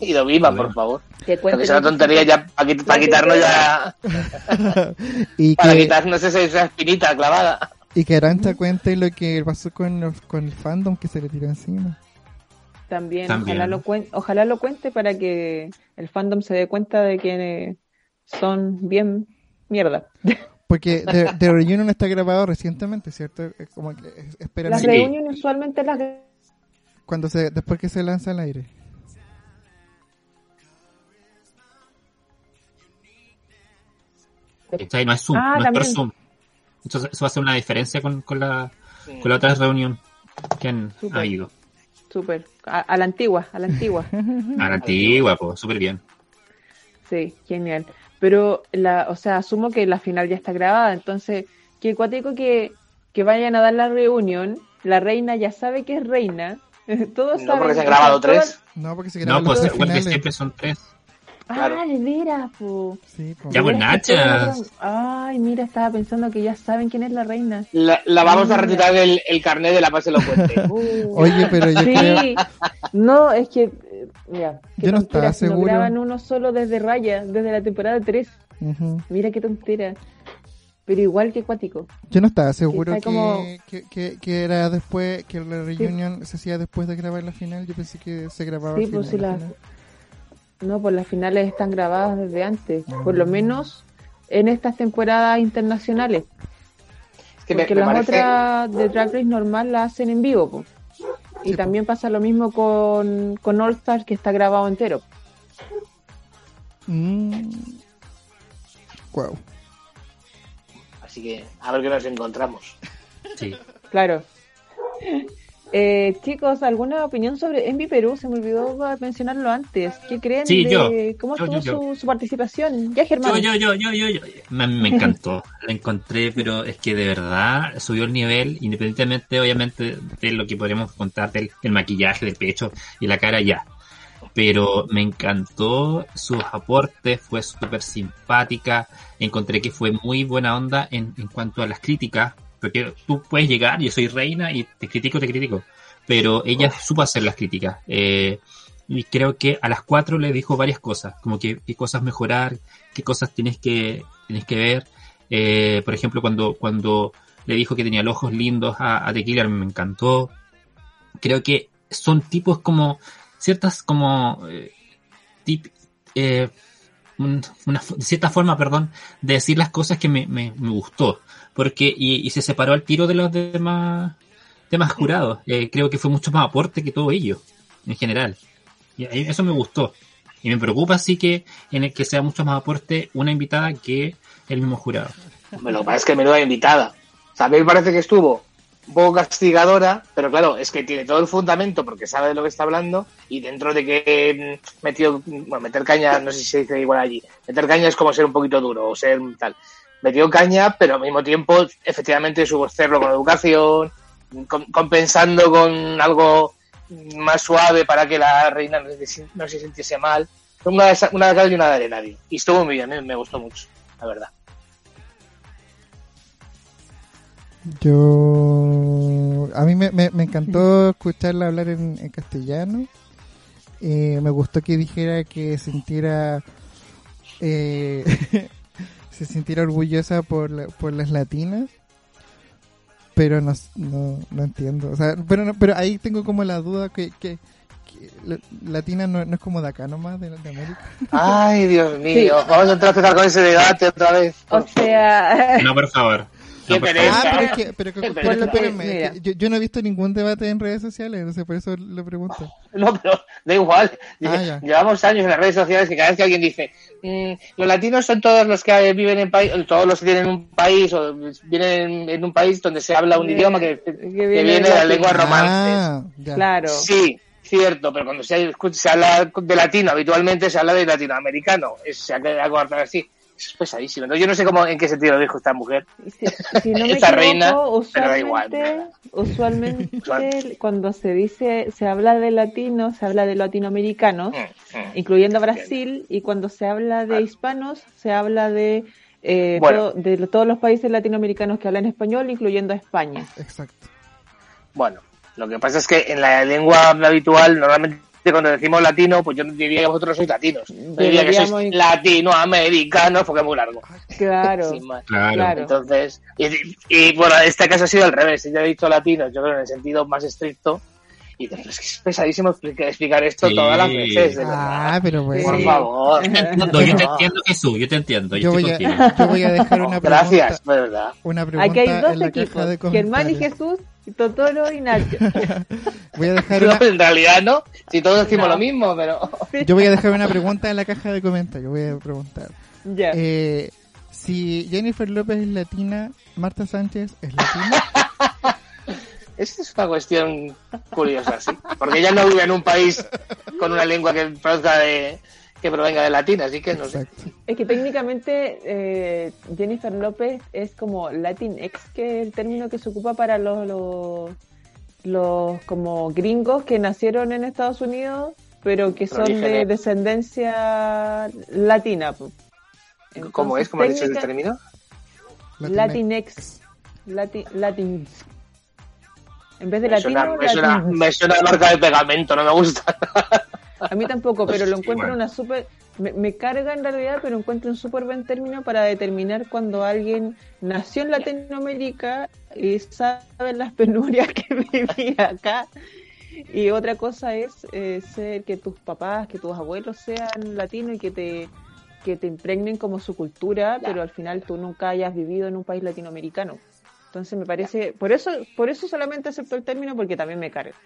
y por favor? Que es una tontería ya para, quitarnos ya. y para quitarnos esa, esa espinita clavada. Y que Arancha cuente lo que pasó con, con el fandom que se le tiró encima. También, Ojalá, lo cuente, ojalá lo cuente para que el fandom se dé cuenta de que son bien mierda. Porque The, Reunion está grabado recientemente, ¿cierto? Como que espera las reuniones usualmente las cuando se después que se lanza al aire. Está ahí, no es Zoom, ah, no es Zoom. Entonces eso va a ser una diferencia con, con, la, con la otra reunión que han habido. Súper. A, la antigua, a la antigua. a la antigua, pues, súper bien. Sí, genial. Pero, la, o sea, asumo que la final ya está grabada, entonces, que cuático que, que vayan a dar la reunión, la reina ya sabe que es reina, todos no porque se han grabado tres. No, porque se No, pues que siempre son tres. Ah, de veras, Sí, Ya, pues Nacha. Ay, mira, estaba pensando que ya saben quién es la reina. La, vamos a retirar el, el carnet de la paz elocuente. Uh. Oye, pero yo sí. No, es que, eh, mira, yo no estaba seguro. No graban uno solo desde Raya, desde la temporada 3. Mira qué tontera. Pero igual que Cuático. Yo no estaba seguro que, que, que, era después, que la reunión se hacía después de grabar la final. Yo pensé que se grababa sí, pues si la, No, pues las finales están grabadas desde antes. Por lo menos en estas temporadas internacionales. Porque las otras de Drag Race normal las hacen en vivo. Pues. Y también pasa lo mismo con, con All Stars que está grabado entero. Mm. Wow. Así que a ver qué nos encontramos. Sí. Claro. Eh, chicos, ¿alguna opinión sobre Envy Perú? Se me olvidó mencionarlo antes. ¿Qué creen de cómo estuvo su, participación? Ya, Germán. Yo, yo, yo, yo, yo, Me, encantó. La encontré, pero es que de verdad subió el nivel, independientemente, obviamente, de lo que podríamos contar del, maquillaje, del pecho y la cara ya. Pero me encantó sus aportes, fue súper simpática. Encontré que fue muy buena onda en, en cuanto a las críticas porque tú puedes llegar, yo soy reina y te critico, te critico. Pero ella supo hacer las críticas. Eh, y creo que a las cuatro le dijo varias cosas, como que qué cosas mejorar, qué cosas tienes que, tienes que ver. Eh, por ejemplo, cuando, cuando le dijo que tenía los ojos lindos a, a The me encantó. Creo que son tipos como, ciertas como, eh, tip, eh, una, cierta forma, perdón, de decir las cosas que me, me, me gustó porque y, se separó al tiro de los demás jurados. Eh, creo que fue mucho más aporte que todo ello, en general. Y eso me gustó. Y me preocupa sí que en el que sea mucho más aporte una invitada que el mismo jurado. Lo que pasa es que menuda invitada. O a mí me parece que estuvo un poco castigadora, pero claro, es que tiene todo el fundamento porque sabe de lo que está hablando y dentro de que mm, metió, bueno, meter caña, no sé si se dice igual allí, meter caña es como ser un poquito duro o ser tal metió caña, pero al mismo tiempo, efectivamente, supo hacerlo con educación, compensando con algo más suave para que la reina no se, sintiese mal. Fue una, una de y una de nadie. Y estuvo muy bien, me gustó mucho, la verdad. Yo. A mí me, me, encantó escucharla hablar en, castellano. Eh, me gustó que dijera que sintiera eh, se sintiera orgullosa por, por las latinas pero no, no, entiendo. O sea, pero, pero ahí tengo como la duda que, que, Latina no, es como de acá nomás, de, América. Ay, Dios mío, vamos a entrar a con ese debate otra vez. O sea... No, por favor. Ah, pero es que, pero, espérenme, yo, yo, no he visto ningún debate en redes sociales, no sé, por eso le pregunto. No, pero da igual. Ah, Llevamos años en las redes sociales que cada vez que alguien dice mm, los latinos son todos los que viven en país, todos los que tienen un país o vienen en un país donde se habla un idioma que, viene, de la lengua romana. Ah, claro. Sí, cierto, pero cuando se, se, habla de latino habitualmente se habla de latinoamericano. Es, se ha quedado así es pesadísimo. yo no sé cómo, en qué sentido lo dijo esta mujer. Si, no me esta reina, pero da igual. Usualmente, cuando se dice, se habla de latino, se habla de latinoamericanos, mm, mm. incluyendo Brasil, y cuando se habla de hispanos, se habla de, eh, de todos los países latinoamericanos que hablan español, incluyendo España. Exacto. Bueno, lo que pasa es que en la lengua habitual normalmente cuando decimos latino, pues yo diría que vosotros sois latinos. diría que sois latinoamericanos porque es muy largo. Claro, claro. Entonces, y, bueno, este caso ha sido al revés. Yo he dicho latinos, yo creo en el sentido más estricto. Y es que es pesadísimo explicar esto todas las veces. ah, pero bueno. Por favor. Yo te entiendo, yo te entiendo Jesús, yo te entiendo. Yo, voy, a, yo voy a dejar una pregunta. Gracias, verdad. Una pregunta Aquí hay dos equipos, Germán y Jesús Totoro y Nacho. voy a dejar En realidad no, si todos decimos lo mismo, pero... Yo voy a dejar una pregunta en la caja de comentarios, voy a preguntar. Eh, si Jennifer López es latina, Marta Sánchez es latina. Esta es una cuestión curiosa, sí. Porque ella no vive en un país con una lengua que produzca de, que provenga de latín, así que no sé. Es que técnicamente eh, Jennifer López es como Latinx, que es el término que se ocupa para los, los, los como gringos que nacieron en Estados Unidos, pero que son de descendencia latina. ¿Cómo es? ¿Cómo ha dicho el término? Latinx. En vez de latino, me, suena, me suena marca de pegamento, no me gusta. A mí tampoco, pero lo encuentro una súper... Me, carga en realidad, pero encuentro un súper buen término para determinar cuando alguien nació en Latinoamérica y sabe las penurias que vivía acá. Y otra cosa es eh, ser que tus papás, que tus abuelos sean latinos y que te, que te impregnen como su cultura, pero al final tú nunca hayas vivido en un país latinoamericano. Entonces me parece, por eso, por eso solamente acepto el término porque también me carga.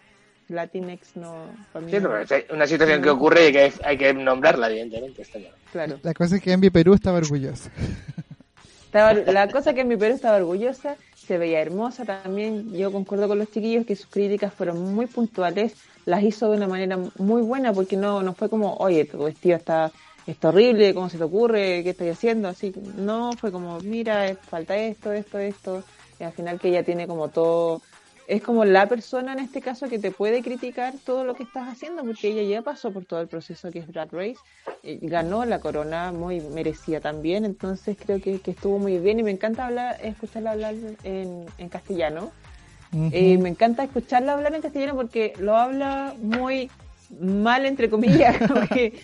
Latinex no. Sí, es una situación que ocurre y que hay que nombrarla, evidentemente. Claro. La cosa es que en mi Perú estaba orgullosa. la cosa es que en mi Perú estaba orgullosa, se veía hermosa también. Yo concuerdo con los chiquillos que sus críticas fueron muy puntuales, las hizo de una manera muy buena porque no, no fue como, oye, tu vestido está, está horrible, ¿cómo se te ocurre? ¿Qué estoy haciendo? Así, no, fue como, mira, falta esto, esto, esto. Y al final que ella tiene como todo es como la persona en este caso que te puede criticar todo lo que estás haciendo, porque ella ya pasó por todo el proceso que es Drag Race, ganó la corona muy merecida también, entonces creo que, estuvo muy bien y me encanta hablar, escucharla hablar en, castellano. Eh, me encanta escucharla hablar en castellano porque lo habla muy mal, entre comillas, como que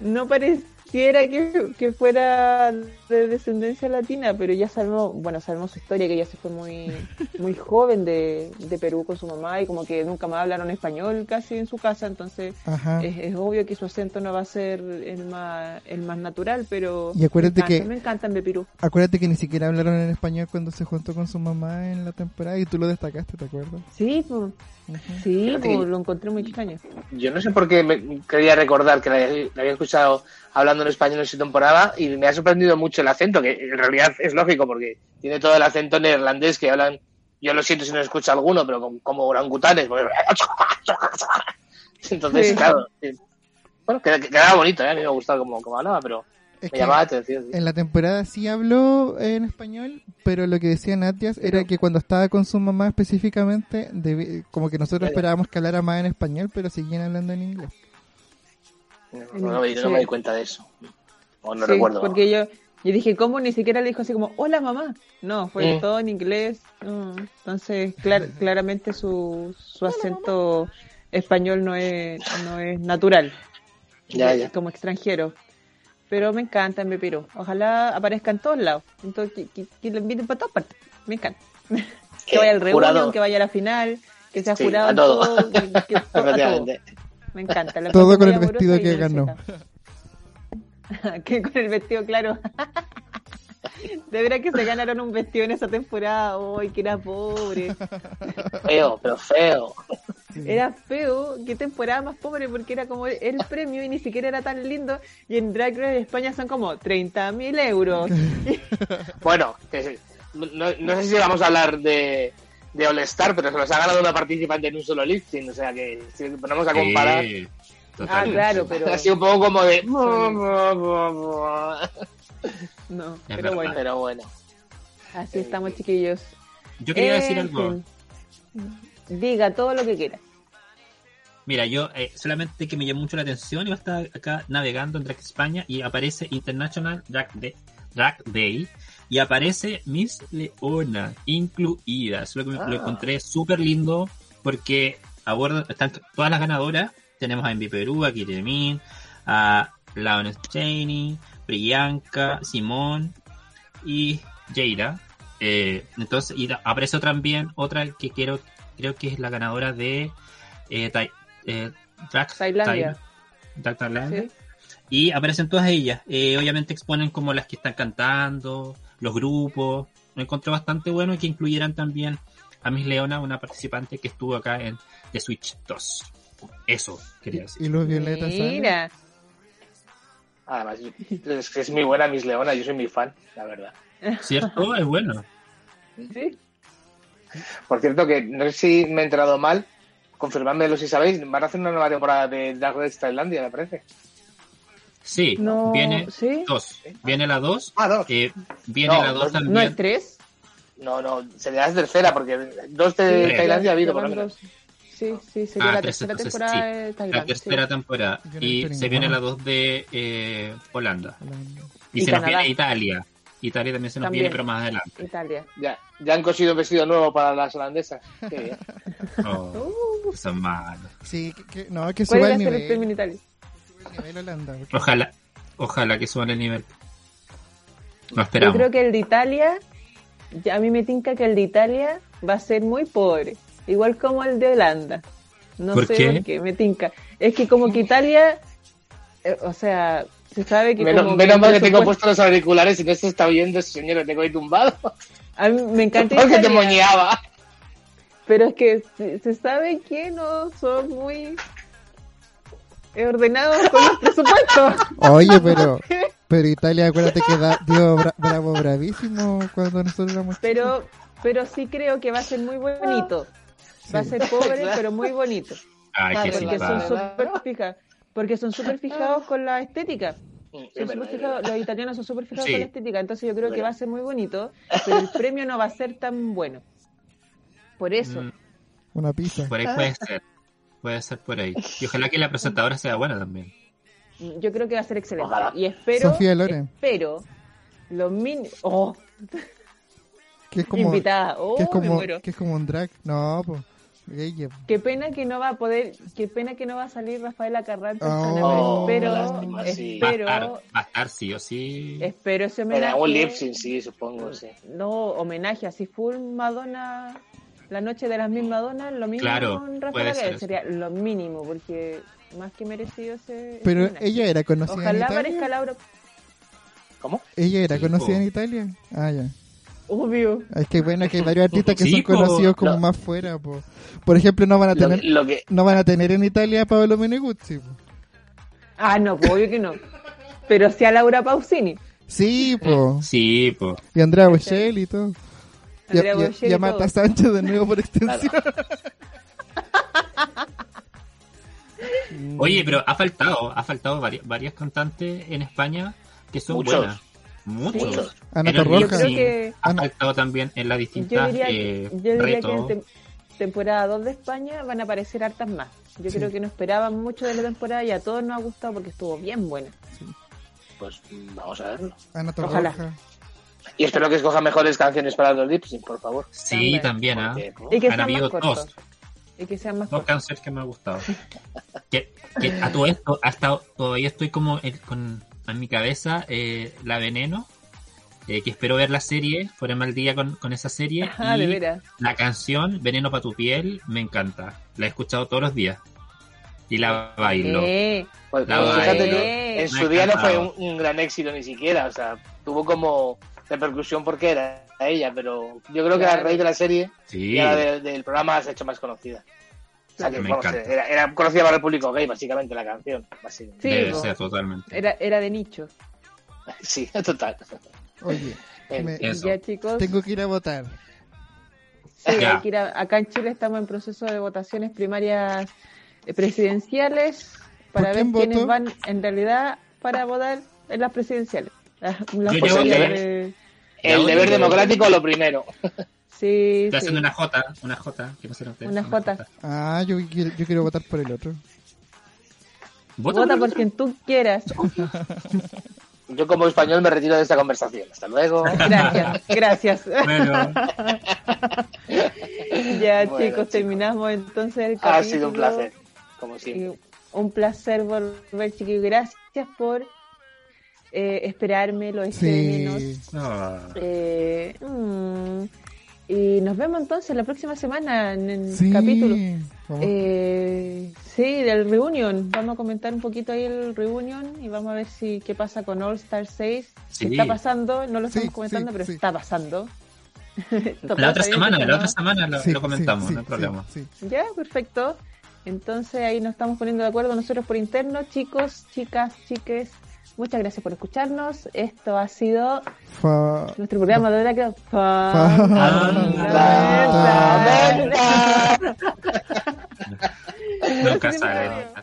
no parece quisiera que, que, fuera de descendencia latina, pero ya sabemos, bueno, sabemos su historia, que ella se fue muy, muy joven de, de Perú con su mamá y como que nunca más hablaron español casi en su casa, entonces es, obvio que su acento no va a ser el más, el más natural, pero y acuérdate me, que, me encantan de Perú. Acuérdate que ni siquiera hablaron en español cuando se juntó con su mamá en la temporada y tú lo destacaste, ¿te acuerdas? Sí, pues. Sí, pues, lo encontré muy extraño. Yo no sé por qué me quería recordar que la, había escuchado hablando en español en su temporada y me ha sorprendido mucho el acento, que en realidad es lógico porque tiene todo el acento neerlandés que hablan, yo lo siento si no escucho alguno, pero como, orangutanes. Entonces, claro, bueno, quedaba bonito, ¿eh? a mí me ha gustado como, como hablaba, pero en la temporada sí habló en español, pero lo que decía Natias era que cuando estaba con su mamá específicamente, como que nosotros esperábamos que hablara más en español, pero seguían hablando en inglés. No, yo no me di cuenta de eso. O no recuerdo. Porque yo, yo dije, ¿cómo? Ni siquiera le dijo así como, hola mamá. No, fue todo en inglés. Entonces, claramente su, su acento español no es, no es natural. Ya, ya. Como extranjero. Pero me encanta me Perú. Ojalá aparezca en todos lados. Entonces, que, lo inviten para todas partes. Me encanta. que vaya al reunión, que vaya a la final, que sea jurado todo. Me encanta. todo con el vestido que ganó. que con el vestido, claro. De verdad que se ganaron un vestido en esa temporada. ¡Ay, que era pobre! Feo, pero feo. Era feo, qué temporada más pobre porque era como el premio y ni siquiera era tan lindo. Y en Drag Race España son como 30 mil euros. bueno, no, no, sé si vamos a hablar de, de All Star, pero se los ha ganado una participante en un solo lifting. O sea que si ponemos a comparar. ah, claro, pero. Ha sido un poco como de. no, pero bueno. Pero bueno. Así estamos, chiquillos. Yo quería decir algo. Diga todo lo que quiera. Mira, yo eh, solamente que me llamó mucho la atención, yo estaba acá navegando en Drag España y aparece International Drag, Day, y aparece Miss Leona incluida. Lo, que lo ah. encontré súper lindo porque abordan, están todas las ganadoras. Tenemos a Envy Perú, a Kiremin, a Laon Cheney, Priyanka, Simón y Jaira. Eh, entonces, y aparece también otra que quiero creo que es la ganadora de eh, eh Tailandia. Y aparecen todas ellas. Eh, obviamente exponen como las que están cantando, los grupos. Me encontré bastante bueno que incluyeran también a Miss Leona, una participante que estuvo acá en The Switch 2. Eso quería decir. ¿Y los violetas? Mira. Además, es que es muy buena Miss Leona, yo soy mi fan, la verdad. ¿Cierto? Es bueno. Sí. Por cierto, que no sé si me he enterado mal, confirmádmelo si sabéis, van a hacer una nueva temporada de Dark Race Tailandia, me parece. Sí, viene dos. Viene la dos. Ah, dos. viene la dos también. ¿No es tres? No, no, sería la tercera, porque dos de Tailandia ha habido por lo menos. sí, sí, sería Ah, la tres, tercera entonces, temporada sí. de La Tailandia. tercera temporada. No Y se viene la 2 de eh, Holanda. Y, Y se nos Canadá. viene Italia. Italia también se nos También. viene, pero más adelante. Italia. Ya, ya han cosido un vestido nuevo para las holandesas. Qué bien. Oh, son malos. Sí, que, que- no, que ¿Cuál suba el nivel. Italia? suba el nivel Holanda, porque- Ojalá, ojalá que suban el nivel. No Yo esperamos. creo que el de Italia, ya a mí me tinca que el de Italia va a ser muy pobre, igual como el de Holanda. No ¿Por sé qué? por qué, me tinca. Es que como que Italia, eh, o sea, se sabe que Menos, como menos el mal que tengo puestos los auriculares y no se está oyendo ese señor que tengo ahí tumbado. A mí me encanta Porque te moñeaba. pero es que se, se sabe que no son muy ordenados con los presupuestos. Oye, pero, pero Italia, acuérdate que da, dio bra- bravo bravísimo cuando nosotros éramos Pero, pero sí creo que va a ser muy bonito. Va a Sí. ser pobre, pero muy bonito. Ay, Ah, qué porque son simpático. súper fijados, porque son súper fijados con la estética. Sí, Son verdad, fijados- los italianos son súper fijados Sí. con la estética, entonces yo creo que va a ser muy bonito, pero el premio no va a ser tan bueno. Por eso, Mm, una pizza. por ahí puede ser. Puede ser por ahí. Y ojalá que la presentadora sea buena también. yo creo que va a ser excelente. Ojalá. Y espero, Sofía Loren. espero, los min... Oh, Que es como, invitada, oh, que es me como, muero. que es como un drag. No, pues. Qué pena que no va a poder, qué pena que no va a salir Rafaela Carrante, Oh, espero, lástima, sí. Va a espero, estar, va a estar sí o sí. espero ese En homenaje. algún lip sí, supongo, sí. No, homenaje así full Madonna, la noche de las mil Madonas, lo mismo Claro, con ser eso. sería lo mínimo, porque más que merecido ese. Pero homenaje. ella era conocida en Ojalá aparezca Italia. Laura. ¿Cómo? Ella era Sí, conocida po. en Italia. Ah, ya. Obvio. Es que bueno, que hay varios artistas que Sí, son po. conocidos como Lo- más fuera, po. Por ejemplo, no van a Lo, tener, que- lo que, no van a tener en Italia a Pablo Meneguzzi. po. Ah, no, pues, obvio que no. Pero sí a Laura Pausini. Sí, po. Sí, pues. Y Andrea Bocelli y todo. Y, Andrea y- y a Marta. Sánchez de nuevo por extensión. Oye, pero ha faltado, ha faltado varias, varias cantantes en España que son Muchos. buenas. Muchos. Muchos. Ana En el Torroja. Yo que- Ha faltado también en las Yo distintas diría, eh, yo diría que en temporada 2 de España van a aparecer hartas más. Yo Sí. creo que no esperaban mucho de la temporada y a todos nos ha gustado porque estuvo bien buena. pues vamos a verlo. Ana Ojalá. Torroja. Y espero que escoja mejores canciones para los lip sync, por favor. Sí, también, ¿ah? Porque, ¿no? Y que Han sean habido más cortos. dos. Y que sean más Dos cortos. canciones que me han gustado. que, que a todo esto, hasta todavía estoy como con, en mi cabeza eh, La Veneno, eh, que espero ver la serie, fuera mal día con, con esa serie. Ah, y de veras. la canción Veneno para tu piel me encanta. La he escuchado todos los días. Y la bailo. Eh, Pues, La pues, fíjate. ¿no? en su día no fue un, un gran éxito ni siquiera, o sea, tuvo como repercusión porque era ella, pero yo creo que a raíz de la serie Sí. y de- del programa se ha hecho más conocida. O sea, que, Me vamos, encanta. era, era conocida para el público gay, básicamente, la canción. Sí, Debe ser totalmente. era, era de nicho. Sí, total. Oye, Eh, me- Eso. Ya, chicos. tengo que ir a votar. Sí, hay que ir a- acá en Chile estamos en proceso de votaciones primarias eh, presidenciales para ¿Por ver quién quiénes van en realidad para votar en las presidenciales. Las, las Yo ya posibilidades voté. de- El deber democrático lo primero. Sí, Estoy sí. haciendo una J, una J, ¿qué pasaron ustedes? Una J. Ah, yo quiero, yo quiero votar por el otro. Vota, Vota por por otro. quien tú quieras. Yo como español me retiro de esta conversación. Hasta luego. Gracias, gracias. Bueno, ya, Bueno, chicos, chicos. terminamos entonces el Ha capítulo. sido un placer, como siempre. Y un placer volver, chiquillos. Gracias por eh, esperarme, lo eché de menos. Sí. no. Eh, mm, y nos vemos entonces la próxima semana en el Sí. capítulo. Eh, sí, del reunion. Vamos a comentar un poquito ahí el reunion y vamos a ver si qué pasa con All Star 6. Sí. ¿Qué está pasando? No lo Sí, estamos comentando, sí, pero sí. está pasando. La otra semana, la otra semana lo, sí, lo comentamos, sí, no hay problema. sí, sí. Ya, perfecto. Entonces ahí nos estamos poniendo de acuerdo nosotros por interno. Chicos, chicas, chiques, muchas gracias por escucharnos. Esto ha sido Fa- nuestro programa de la que... La- Nunca sabe, nunca